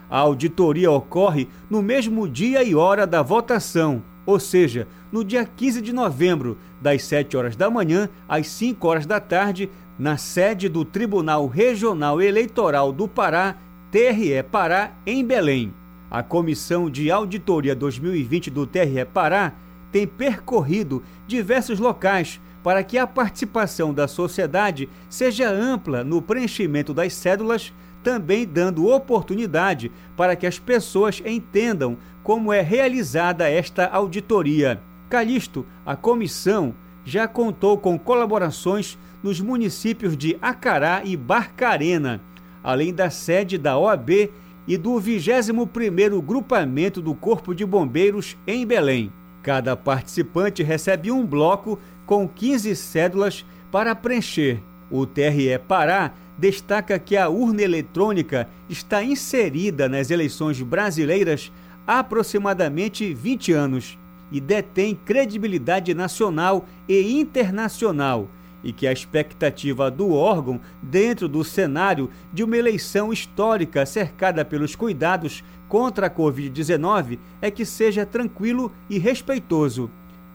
A auditoria ocorre no mesmo dia e hora da votação, ou seja, no dia 15 de novembro, das 7 horas da manhã às 5 horas da tarde, na sede do Tribunal Regional Eleitoral do Pará, TRE Pará, em Belém. A Comissão de Auditoria 2020 do TRE Pará tem percorrido diversos locais para que a participação da sociedade seja ampla no preenchimento das cédulas, também dando oportunidade para que as pessoas entendam como é realizada esta auditoria. Calixto, a comissão já contou com colaborações nos municípios de Acará e Barcarena, além da sede da OAB e do 21º Grupamento do Corpo de Bombeiros em Belém. Cada participante recebe um bloco com 15 cédulas para preencher. O TRE Pará destaca que a urna eletrônica está inserida nas eleições brasileiras aproximadamente 20 anos e detém credibilidade nacional e internacional, e que a expectativa do órgão dentro do cenário de uma eleição histórica cercada pelos cuidados contra a Covid-19 é que seja tranquilo e respeitoso.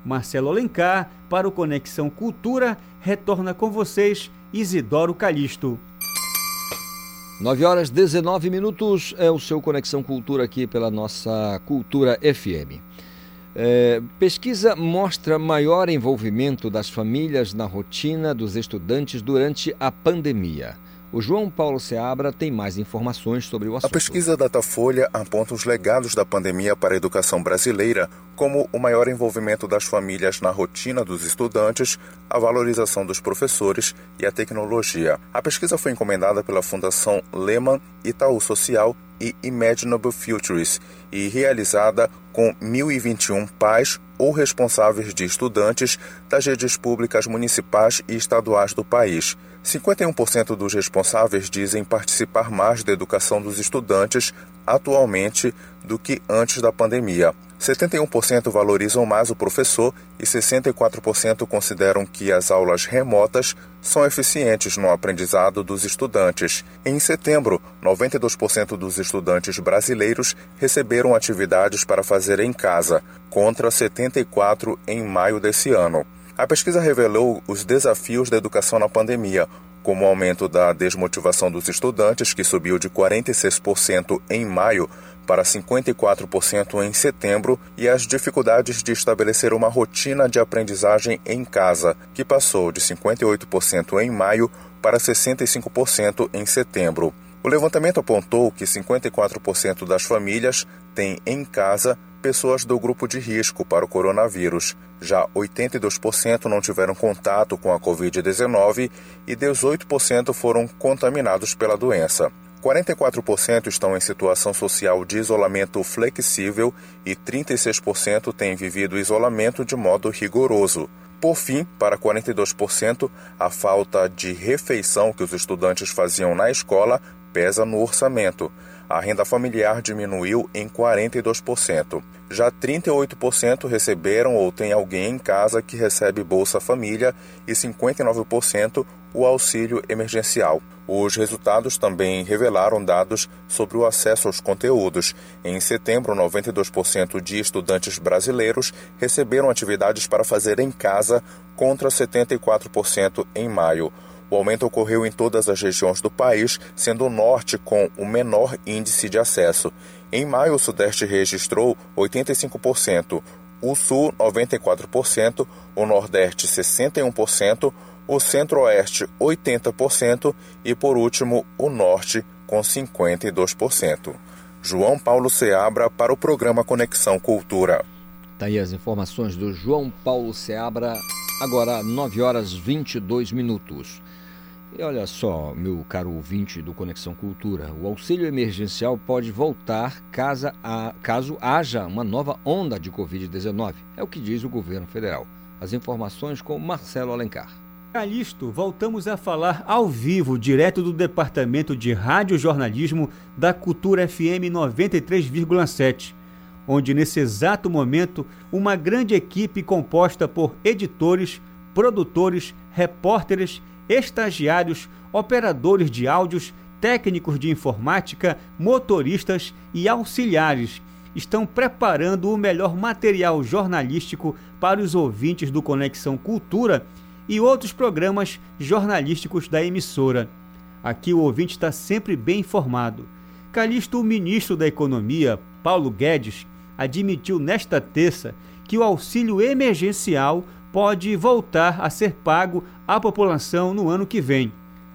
Marcelo Alencar, para o Conexão Cultura, retorna com vocês Isidoro Calixto. 9 horas 19 minutos é o seu Conexão Cultura aqui pela nossa Cultura FM. É, pesquisa mostra maior envolvimento das famílias na rotina dos estudantes durante a pandemia. O João Paulo Seabra tem mais informações sobre o assunto. A pesquisa Datafolha aponta os legados da pandemia para a educação brasileira, como o maior envolvimento das famílias na rotina dos estudantes, a valorização dos professores e a tecnologia. A pesquisa foi encomendada pela Fundação Lehman Itaú Social e Imaginable Futures e realizada com 1.021 pais ou responsáveis de estudantes das redes públicas municipais e estaduais do país. 51% dos responsáveis dizem participar mais da educação dos estudantes atualmente do que antes da pandemia. 71% valorizam mais o professor e 64% consideram que as aulas remotas são eficientes no aprendizado dos estudantes. Em setembro, 92% dos estudantes brasileiros receberam atividades para fazer em casa, contra 74% em maio desse ano. A pesquisa revelou os desafios da educação na pandemia, como o aumento da desmotivação dos estudantes, que subiu de 46% em maio para 54% em setembro, e as dificuldades de estabelecer uma rotina de aprendizagem em casa, que passou de 58% em maio para 65% em setembro. O levantamento apontou que 54% das famílias têm em casa pessoas do grupo de risco para o coronavírus. Já 82% não tiveram contato com a Covid-19 e 18% foram contaminados pela doença. 44% estão em situação social de isolamento flexível e 36% têm vivido isolamento de modo rigoroso. Por fim, para 42%, a falta de refeição que os estudantes faziam na escola pesa no orçamento. A renda familiar diminuiu em 42%. Já 38% receberam ou tem alguém em casa que recebe Bolsa Família e 59% o auxílio emergencial. Os resultados também revelaram dados sobre o acesso aos conteúdos. Em setembro, 92% de estudantes brasileiros receberam atividades para fazer em casa, contra 74% em maio. O aumento ocorreu em todas as regiões do país, sendo o norte com o menor índice de acesso. Em maio, o Sudeste registrou 85%, o Sul 94%, o Nordeste 61%, o Centro-Oeste 80% e, por último, o Norte com 52%. João Paulo Seabra para o programa Conexão Cultura. Tá aí as informações do João Paulo Seabra, agora 9 horas 22 minutos. E olha só, meu caro ouvinte do Conexão Cultura, o auxílio emergencial pode voltar caso, a, caso haja uma nova onda de Covid-19. É o que diz o governo federal. As informações com Marcelo Alencar. Calixto, voltamos a falar ao vivo, direto do Departamento de Rádio Jornalismo da Cultura FM 93,7, onde nesse exato momento uma grande equipe composta por editores, produtores, repórteres estagiários, operadores de áudios, técnicos de informática, motoristas e auxiliares estão preparando o melhor material jornalístico para os ouvintes do Conexão Cultura e outros programas jornalísticos da emissora. Aqui o ouvinte está sempre bem informado. Calixto, o ministro da Economia, Paulo Guedes, admitiu nesta terça que o auxílio emergencial pode voltar a ser pago à população no ano que vem,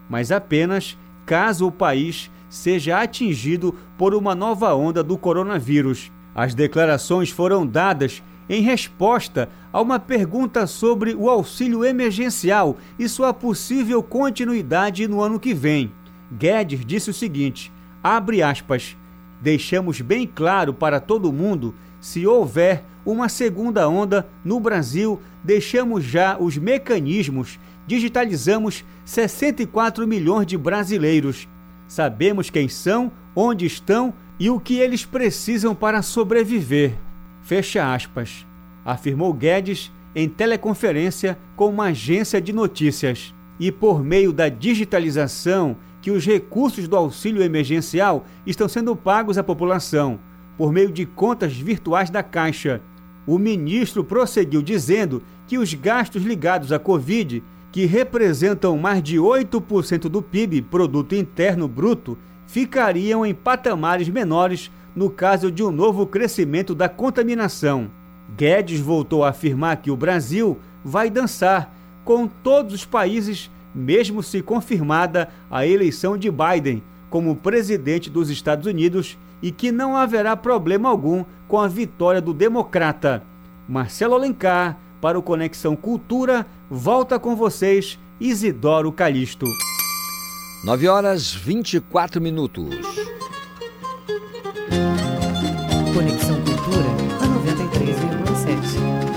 mas apenas caso o país seja atingido por uma nova onda do coronavírus. As declarações foram dadas em resposta a uma pergunta sobre o auxílio emergencial e sua possível continuidade no ano que vem. Guedes disse o seguinte: abre aspas, deixamos bem claro para todo mundo se houver uma segunda onda no Brasil, deixamos já os mecanismos, digitalizamos 64 milhões de brasileiros. Sabemos quem são, onde estão e o que eles precisam para sobreviver. Fecha aspas. Afirmou Guedes em teleconferência com uma agência de notícias. E por meio da digitalização, que os recursos do auxílio emergencial estão sendo pagos à população por meio de contas virtuais da Caixa. O ministro prosseguiu dizendo que os gastos ligados à Covid, que representam mais de 8% do PIB, produto interno bruto, ficariam em patamares menores no caso de um novo crescimento da contaminação. Guedes voltou a afirmar que o Brasil vai dançar com todos os países, mesmo se confirmada a eleição de Biden como presidente dos Estados Unidos e que não haverá problema algum com a vitória do democrata. Marcelo Alencar, para o Conexão Cultura, volta com vocês, Isidoro Calixto. 9 horas 24 minutos. Conexão Cultura a 93,7.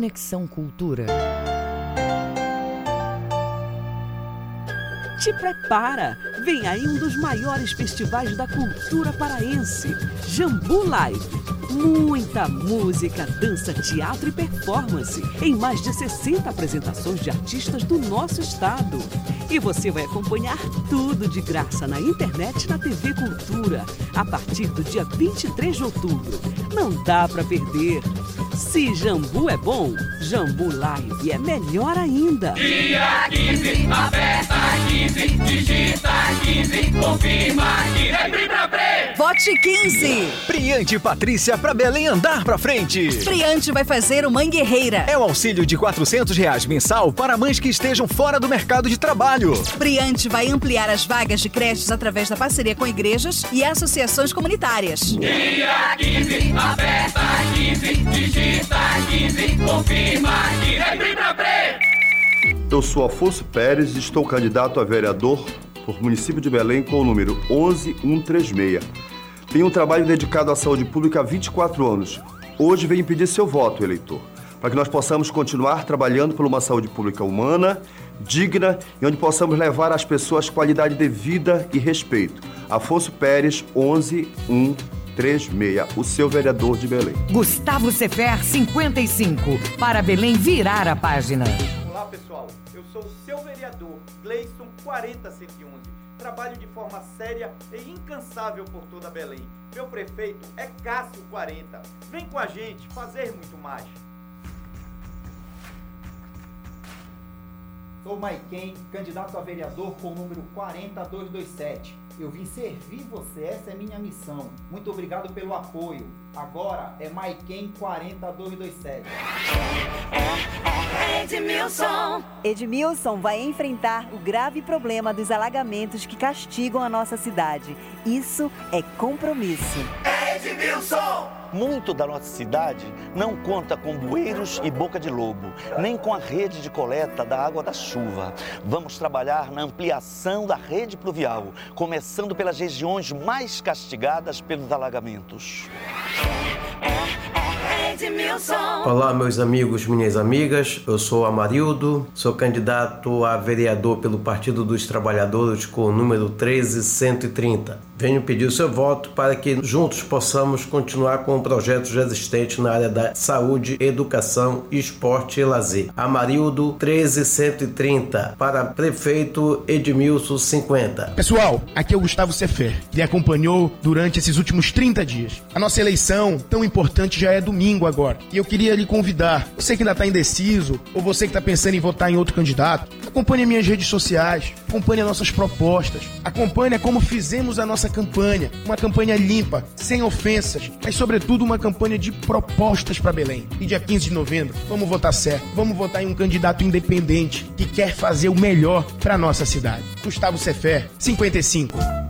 Conexão Cultura. Te prepara! Vem aí um dos maiores festivais da cultura paraense, Jambu Live. Muita música, dança, teatro e performance em mais de 60 apresentações de artistas do nosso estado. E você vai acompanhar tudo de graça na internet na TV Cultura a partir do dia 23 de outubro. Não dá para perder. Se Jambu é bom, Jambu Live é melhor ainda. Dia 15, a festa 15, digita 15, confirma que é Vibra Pre. Vote 15! Priante Patrícia pra Belém andar pra frente. Priante vai fazer o Mãe Guerreira. É o auxílio de 400 reais mensal para mães que estejam fora do mercado de trabalho. Priante vai ampliar as vagas de creches através da parceria com igrejas e associações comunitárias. Dia 15, a festa 15, digita 15, confirma que é Pre. Eu sou Afonso Pérez e estou candidato a vereador por município de Belém com o número 11136. Tenho um trabalho dedicado à saúde pública há 24 anos. Hoje venho pedir seu voto, eleitor, para que nós possamos continuar trabalhando por uma saúde pública humana, digna e onde possamos levar às pessoas qualidade de vida e respeito. Afonso Pérez, 11136. 1136, o seu vereador de Belém. Gustavo Sefer 55, para Belém virar a página. Olá pessoal, eu sou o seu vereador Gleison 40111. Trabalho de forma séria e incansável por toda Belém. Meu prefeito é Cássio 40. Vem com a gente fazer muito mais. Sou Maiken, candidato a vereador com o número 40227. Eu vim servir você, essa é minha missão. Muito obrigado pelo apoio. Agora é Maiken 40227. Edmilson. Edmilson vai enfrentar o grave problema dos alagamentos que castigam a nossa cidade. Isso é compromisso. Edmilson! Muito da nossa cidade não conta com bueiros e boca de lobo, nem com a rede de coleta da água da chuva. Vamos trabalhar na ampliação da rede pluvial, começando pelas regiões mais castigadas pelos alagamentos. Edmilson. Olá, meus amigos, minhas amigas. Eu sou Amarildo, sou candidato a vereador pelo Partido dos Trabalhadores com o número 13130. Venho pedir o seu voto para que juntos possamos continuar com projetos existentes na área da saúde, educação, esporte e lazer. Amarildo 13130 para prefeito Edmilson 50. Pessoal, aqui é o Gustavo Sefer, que acompanhou durante esses últimos 30 dias. A nossa eleição, tão importante, já é domingo agora. E eu queria lhe convidar, você que ainda está indeciso, ou você que está pensando em votar em outro candidato, acompanhe minhas redes sociais, acompanhe as nossas propostas, acompanhe como fizemos a nossa campanha. Uma campanha limpa, sem ofensas, mas sobretudo uma campanha de propostas para Belém. E dia 15 de novembro, vamos votar certo. Vamos votar em um candidato independente que quer fazer o melhor para nossa cidade. Gustavo Sefer, 55.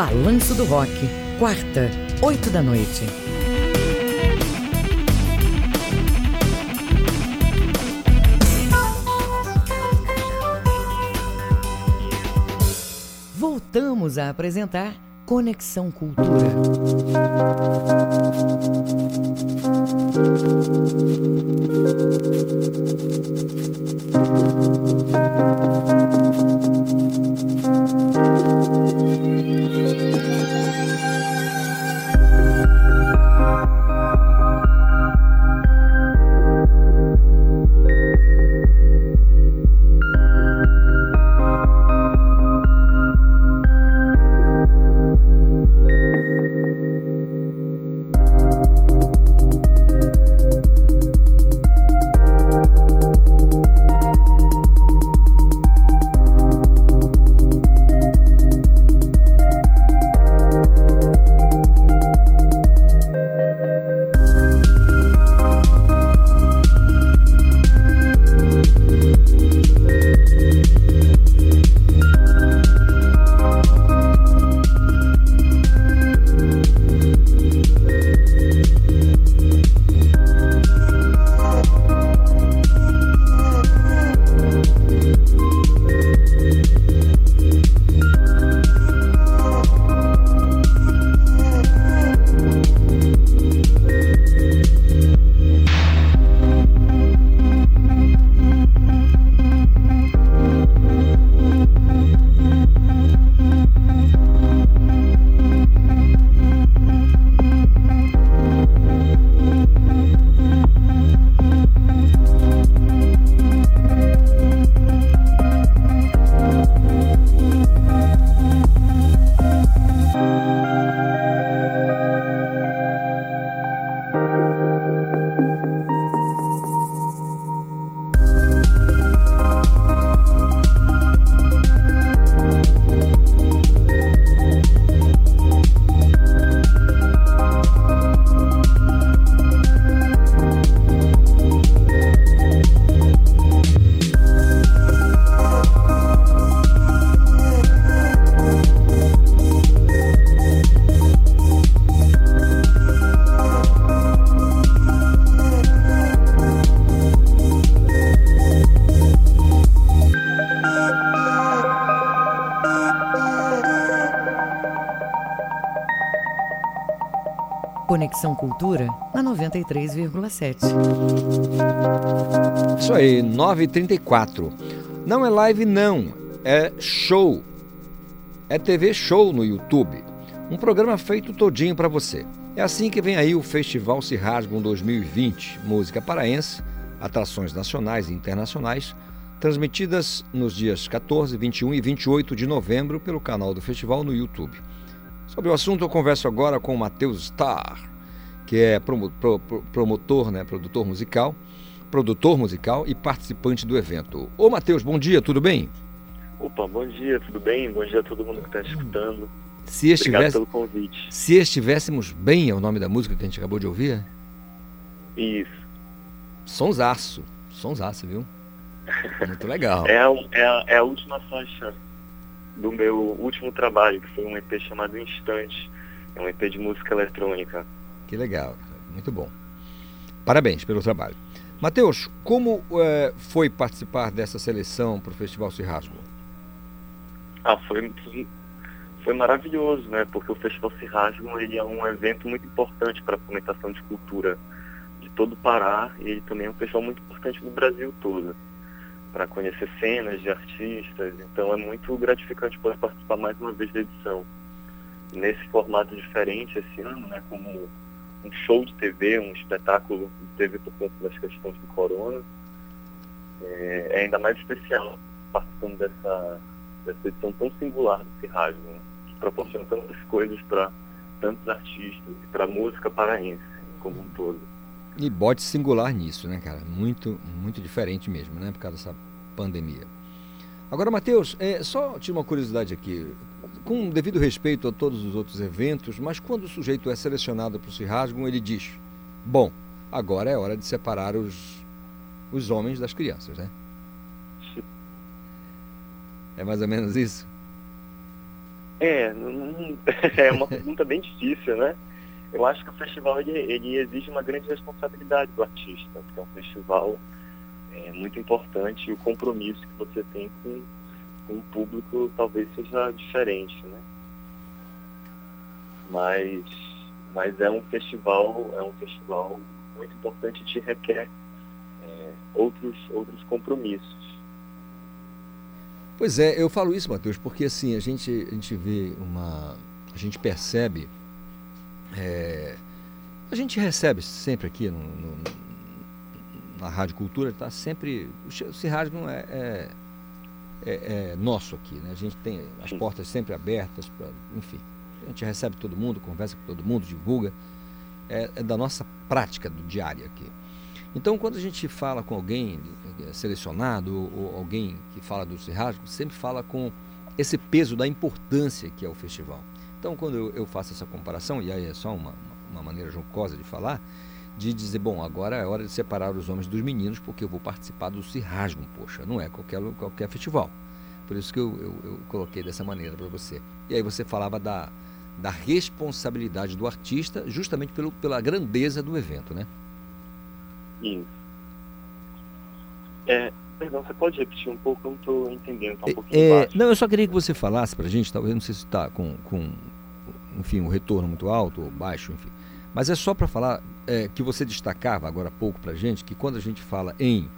Balanço do Rock, quarta, oito da noite. Voltamos a apresentar Conexão Cultura. Conexão Cultura na 93,7. Isso aí, 9h34. Não é live, não. É show. É TV Show no YouTube. Um programa feito todinho para você. É assim que vem aí o Festival Se Rasgam 2020, música paraense, atrações nacionais e internacionais, transmitidas nos dias 14, 21 e 28 de novembro pelo canal do festival no YouTube. Sobre o assunto eu converso agora com o Matheus Starr, que é promo, pro, pro, promotor, né, produtor musical, produtor musical e participante do evento. Ô Matheus, bom dia, tudo bem? Opa, bom dia, tudo bem? Bom dia a todo mundo que está escutando. Se Obrigado estivesse, pelo convite. se estivéssemos bem é o nome da música que a gente acabou de ouvir? Isso. Sonsaço, sonsaço, viu? Muito legal. [laughs] É a, é, é a última faixa do meu último trabalho, que foi um EP chamado Instante. É um EP de música eletrônica. Que legal, muito bom. Parabéns pelo trabalho. Matheus, como eh, foi participar dessa seleção para o Festival Se Rasgo? Ah, foi, foi maravilhoso, né? Porque o Festival Rasgam, ele é um evento muito importante para a fomentação de cultura de todo o Pará e ele também é um festival muito importante do Brasil todo para conhecer cenas de artistas. Então é muito gratificante poder participar mais uma vez da edição. Nesse formato diferente esse ano, né? Como um show de TV, um espetáculo de TV por conta das questões do corona. É, é ainda mais especial participando dessa, dessa edição tão singular do Cirrasgo, né? que proporciona tantas coisas para tantos artistas e para a música paraense como um todo. E bote singular nisso, né, cara? Muito, muito diferente mesmo, né? Por causa dessa pandemia. Agora, Matheus, é, só tinha uma curiosidade aqui. Com devido respeito a todos os outros eventos, mas quando o sujeito é selecionado para o Cirrasgum, ele diz: Bom, agora é hora de separar os, os homens das crianças, né? É mais ou menos isso? É, [laughs] é uma pergunta bem difícil, né? Eu acho que o festival ele, ele exige uma grande responsabilidade do artista, porque é um festival é, muito importante e o compromisso que você tem com, com o público talvez seja diferente, né? Mas, mas é um festival, é um festival muito importante te requer é, outros, outros compromissos. Pois é, eu falo isso, Matheus, porque assim, a gente, a gente vê uma. A gente percebe. é, a gente recebe sempre aqui no, no- na Rádio Cultura, está sempre. O Che- o Cirrasgo é, é, é- é nosso aqui, né? A gente tem as portas sempre abertas, pra, enfim. A gente recebe todo mundo, conversa com todo mundo, divulga. É, é da nossa prática do diário aqui. Então, quando a gente fala com alguém eh, selecionado ou, ou alguém que fala do Cirrasgo, sempre fala com esse peso da importância que é o festival. Então, quando eu, eu faço essa comparação, e aí é só uma, uma maneira jocosa de falar, de dizer, bom, agora é hora de separar os homens dos meninos, porque eu vou participar do Cirrasgo, poxa, não é qualquer, qualquer festival. Por isso que eu, eu- eu coloquei dessa maneira para você. E aí você falava da, da responsabilidade do artista, justamente pelo, pela grandeza do evento, né? Isso. É, perdão, você pode repetir um pouco? Eu não estou entendendo, tá um pouquinho É, baixo. não, eu só queria que você falasse pra gente, talvez não sei se está com, com, enfim, um retorno muito alto ou baixo, enfim. Mas é só para falar é, que você destacava agora há pouco pra gente que quando a gente fala em,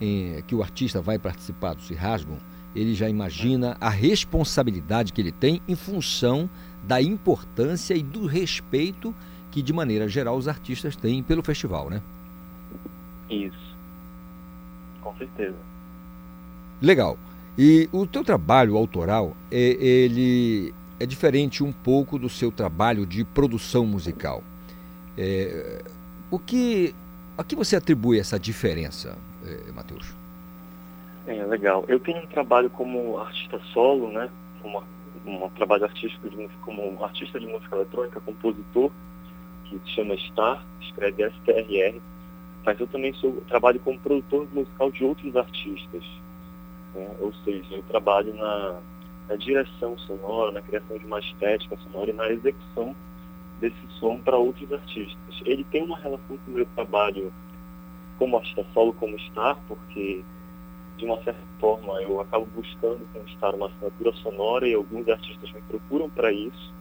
em que o artista vai participar do Cirrasgum, ele já imagina a responsabilidade que ele tem em função da importância e do respeito que, de maneira geral, os artistas têm pelo festival, né? Isso. Com certeza. Legal. E o teu trabalho autoral, é, ele é diferente um pouco do seu trabalho de produção musical. É, o que, a que você atribui essa diferença, é, Matheus? É, legal. Eu tenho um trabalho como artista solo, né? Como um trabalho artístico de música, como artista de música eletrônica, compositor, que se chama Star, escreve S-T-R-R. Mas eu também sou, trabalho como produtor musical de outros artistas. né? Ou seja, eu trabalho na, na direção sonora, na criação de uma estética sonora e na execução desse som para outros artistas. Ele tem uma relação com o meu trabalho como artista solo, como Star, porque de uma certa forma eu acabo buscando conquistar uma assinatura sonora e alguns artistas me procuram para isso,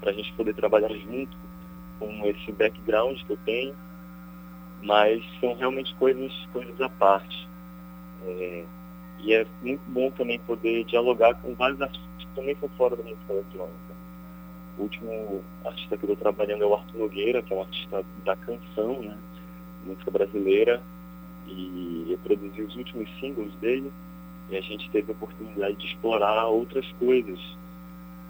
para a gente poder trabalhar junto com esse background que eu tenho, mas são realmente coisas, coisas à parte. É, e é muito bom também poder dialogar com vários artistas que também são fora da música eletrônica. O último artista que eu estou trabalhando é o Arthur Nogueira, que é um artista da canção, né? Música brasileira. E eu produzi os últimos singles dele e a gente teve a oportunidade de explorar outras coisas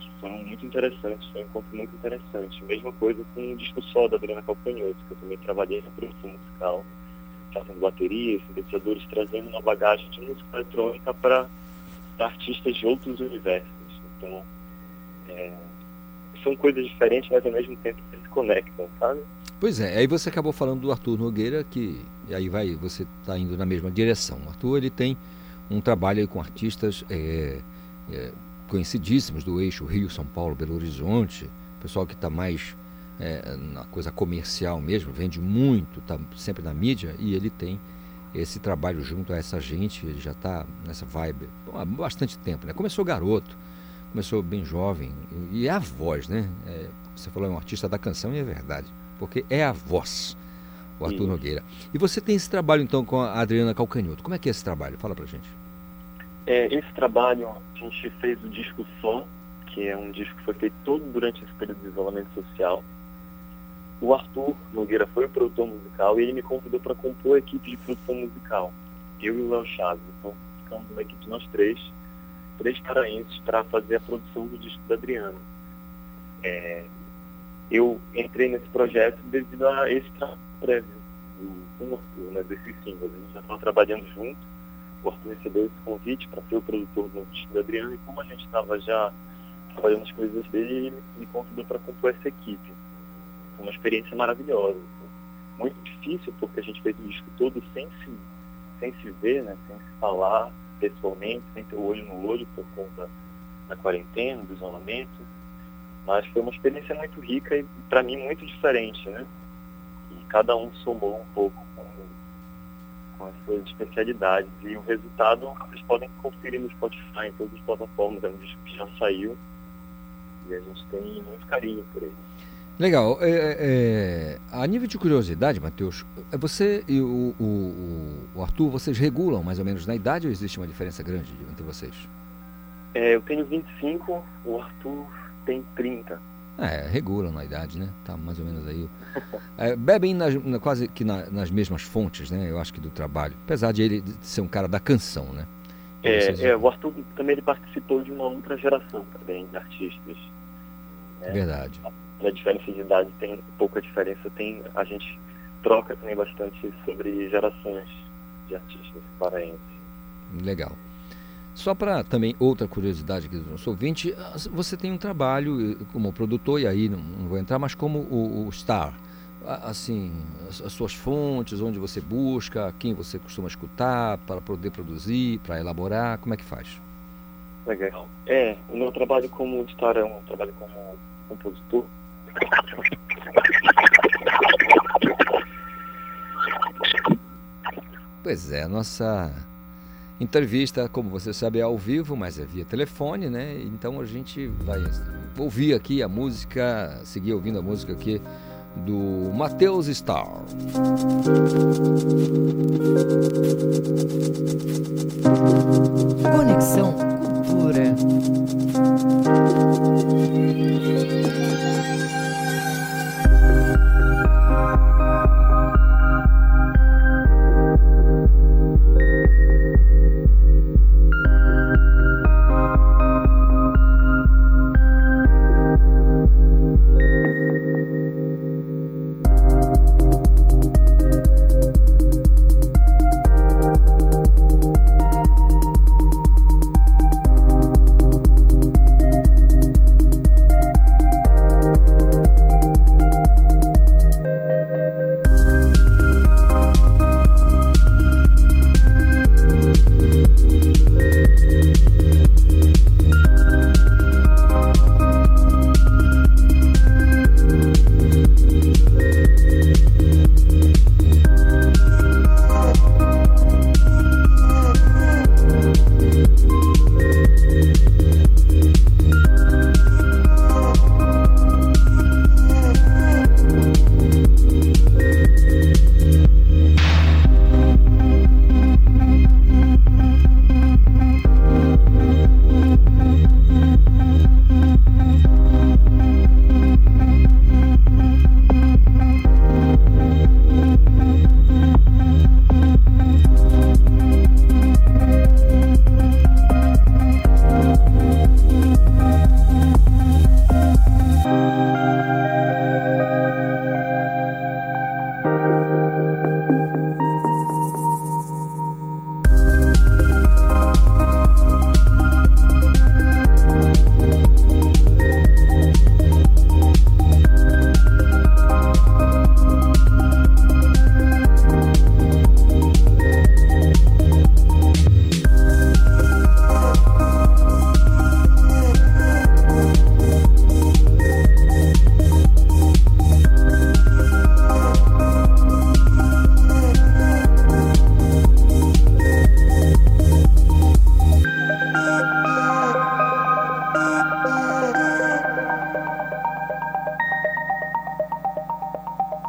que foram muito interessantes, foi um encontro muito interessante. Mesma coisa com o disco só da Adriana Calcanhoto, que eu também trabalhei na produção musical, fazendo baterias, sintetizadores, trazendo uma bagagem de música eletrônica para artistas de outros universos. Então, é, são coisas diferentes, mas ao mesmo tempo se conectam, sabe? Pois é, aí você acabou falando do Arthur Nogueira, que aí vai, você está indo na mesma direção. O Arthur ele tem um trabalho com artistas é, é, conhecidíssimos do eixo Rio, São Paulo, Belo Horizonte, pessoal que está mais é, na coisa comercial mesmo, vende muito, está sempre na mídia, e ele tem esse trabalho junto a essa gente, ele já está nessa vibe há bastante tempo, né? Começou garoto, começou bem jovem, e é a voz, né? É, você falou é um artista da canção e é verdade, porque é a voz, o Arthur Sim. Nogueira. E você tem esse trabalho então com a Adriana Calcanhoto. Como é que é esse trabalho? Fala pra gente. É, esse trabalho a gente fez o disco só, que é um disco que foi feito todo durante esse período de isolamento social. O Arthur Nogueira foi o produtor musical e ele me convidou para compor a equipe de produção musical. Eu e o Léo Chaves. Então ficamos uma equipe nós três, três paraenses, para fazer a produção do disco da Adriana. É, eu entrei nesse projeto devido a esse trabalho prévio do, Arthur, né, desses singles. A gente já estava trabalhando junto o Arthur recebeu esse convite para ser o produtor do disco da Adriana e como a gente estava já trabalhando as coisas dele, ele me convidou para compor essa equipe. Foi uma experiência maravilhosa. assim. Muito difícil porque a gente fez o disco todo sem se, sem se ver, né? sem se falar pessoalmente, sem ter o olho no olho por conta da quarentena, do isolamento. Mas foi uma experiência muito rica e para mim muito diferente, né? E cada um somou um pouco com com as suas especialidades. E o resultado vocês podem conferir no Spotify, em todas as plataformas, é um disco que já saiu. E a gente tem muito carinho por ele. Legal. É, é, a nível de curiosidade, Matheus, é você e o, o- o Arthur, vocês regulam mais ou menos na idade ou existe uma diferença grande entre vocês? É, eu tenho 25, o Arthur tem 30. É, regulam na idade, né? Tá mais ou menos aí. [laughs] É, bebem nas- na- quase que na- nas mesmas fontes, né? Eu acho que do trabalho. Apesar de ele ser um cara da canção, né? É, Vocês- é, o Arthur também ele participou de uma outra geração também de artistas. né? Verdade. Na diferença de idade tem pouca diferença, tem a gente troca também bastante sobre gerações de artistas paraenses. Legal. Só para também outra curiosidade aqui do nosso ouvinte, você tem um trabalho eh, como produtor, e aí não, não vou entrar, mas como o, o Star. Assim, as, as suas fontes, onde você busca, quem você costuma escutar para poder produzir, para elaborar, como é que faz? Legal. É, o meu trabalho como editor é um trabalho como compositor. Pois é, a nossa entrevista, como você sabe, é ao vivo, mas é via telefone, né? Então a gente vai ouvir aqui a música, seguir ouvindo a música aqui do Matheus Star. Conexão Cultura.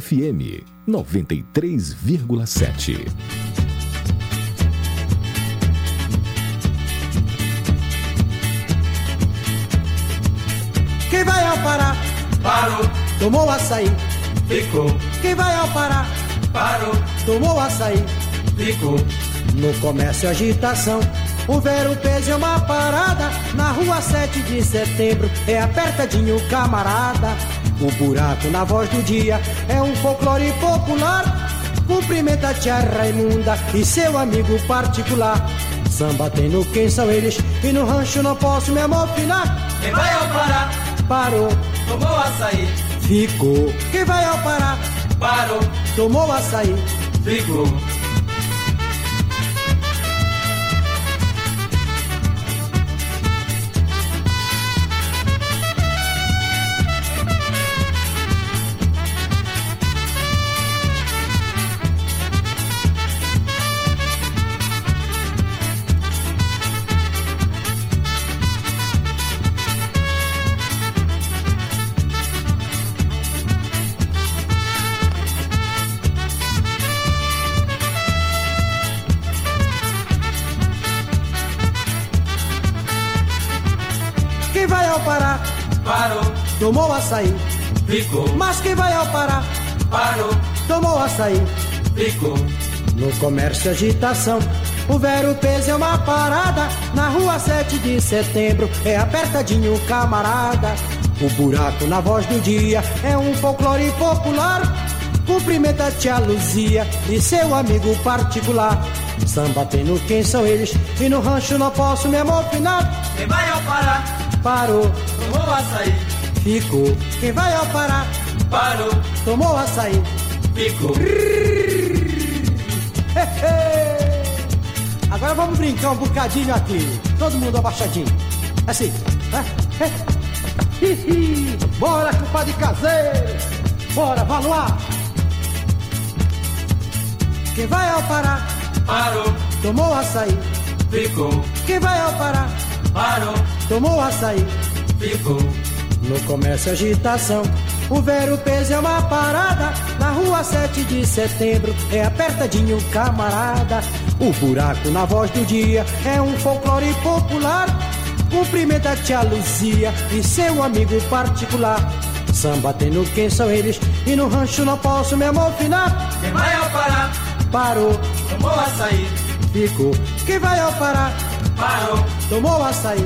FM 93,7. Quem vai ao Pará? Parou. Tomou açaí? Ficou. Quem vai ao Pará? Parou. Tomou açaí? Ficou. No comércio agitação, o Vero Peso é uma parada. Na rua 7 de setembro, é apertadinho camarada. O buraco na voz do dia é um folclore popular. Cumprimenta a tia Raimunda e seu amigo particular. Samba tem no quem são eles e no rancho não posso me amofinar. Quem vai ao Pará? Parou. Tomou açaí? Ficou. Quem vai ao Pará? Parou. Tomou açaí? Ficou. Tomou açaí? Ficou. Mas quem vai ao Pará? Parou. Tomou açaí? Ficou. No comércio agitação, o Vero Peso é uma parada. Na rua 7 de setembro, é apertadinho camarada. O buraco na voz do dia é um folclore popular. Cumprimenta a tia Luzia e seu amigo particular. Samba tem no quem são eles e no rancho não posso me amofinar. Quem vai ao Pará? Parou. Tomou açaí, Ficou. Quem vai ao Pará? parou, Tomou açaí. ficou. Agora vamos brincar um bocadinho aqui. Todo mundo abaixadinho. Assim. Bora, compadre caseiro. Bora, Valuar. Quem vai ao Pará? Parou, Tomou açaí. ficou, Quem vai ao Pará? parou, Tomou açaí. ficou. No comércio agitação, o Vero Peso é uma parada. Na rua 7 de setembro, é apertadinho, camarada. O buraco na voz do dia é um folclore popular. Cumprimenta a tia Luzia e seu amigo particular. Samba tem no quem são eles e no rancho não posso me amofinar. Quem vai ao Pará? Parou, Tomou açaí, ficou. Quem vai ao Pará? parou, Tomou açaí.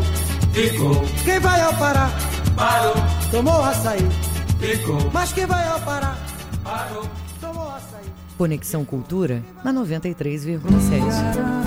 ficou, Quem vai ao Pará? Parou, Tomou açaí. ficou, Mas quem vai ao Pará? parou. Tomou açaí. Conexão Cultura na 93,7.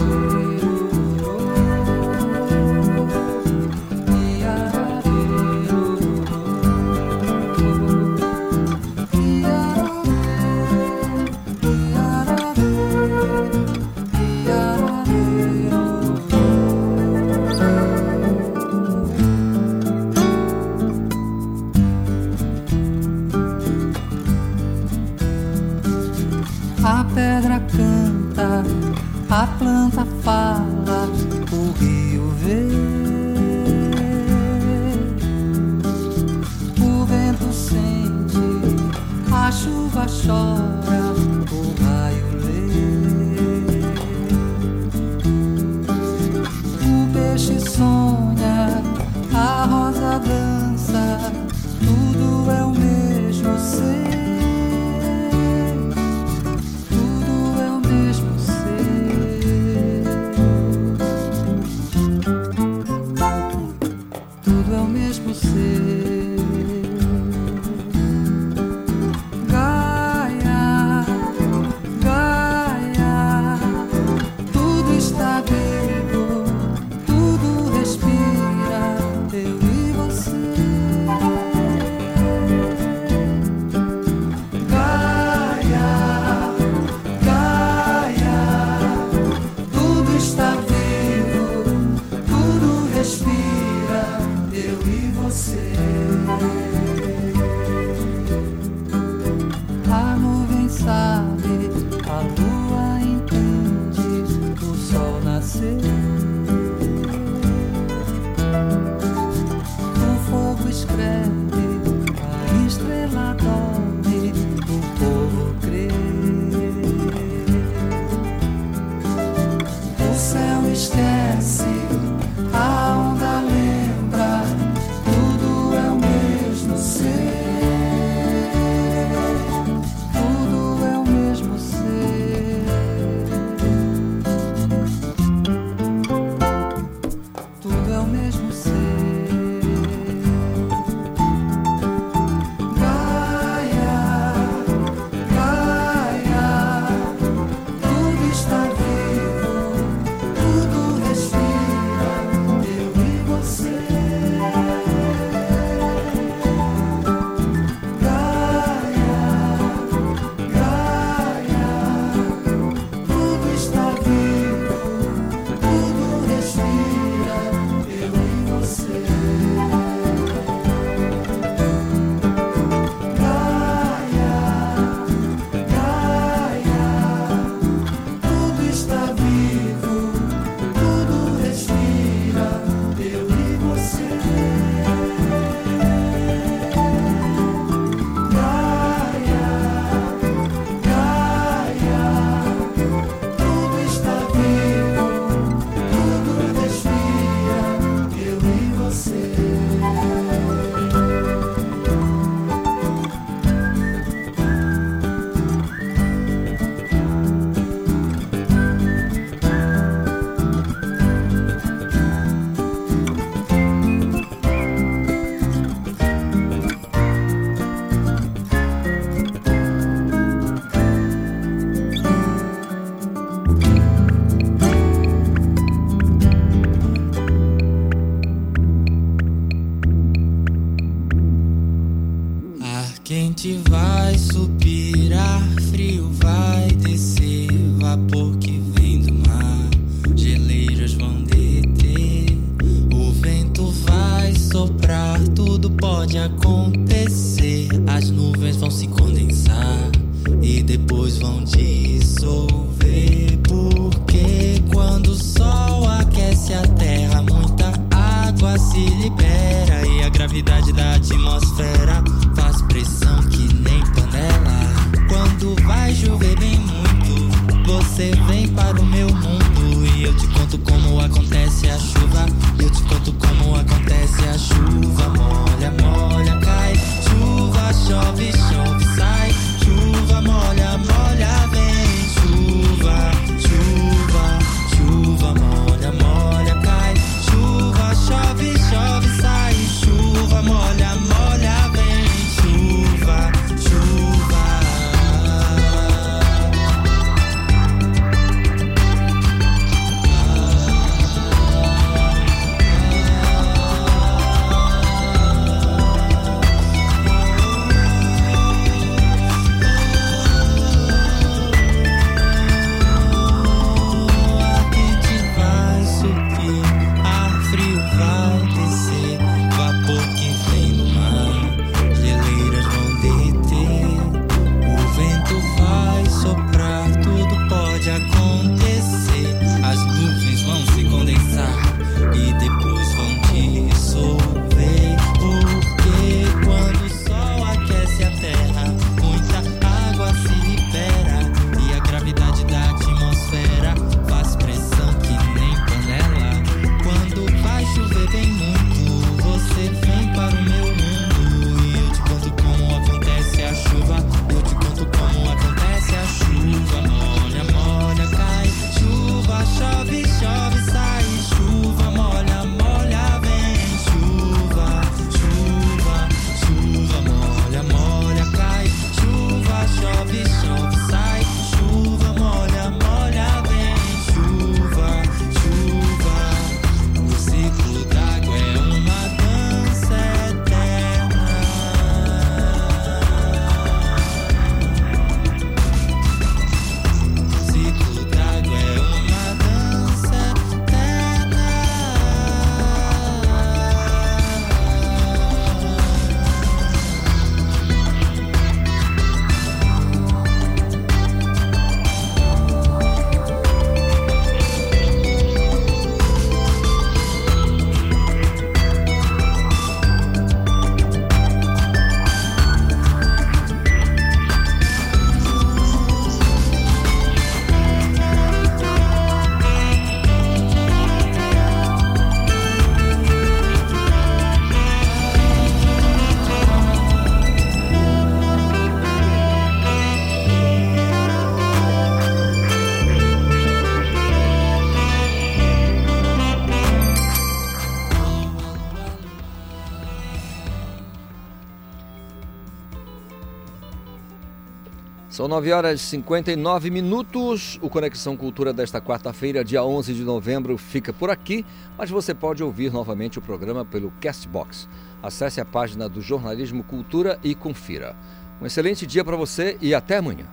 São 9 horas e 59 minutos. O Conexão Cultura desta quarta-feira, dia 11 de novembro, fica por aqui, mas você pode ouvir novamente o programa pelo Castbox. Acesse a página do Jornalismo Cultura e confira. Um excelente dia para você e até amanhã.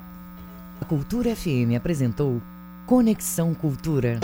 A Cultura FM apresentou Conexão Cultura.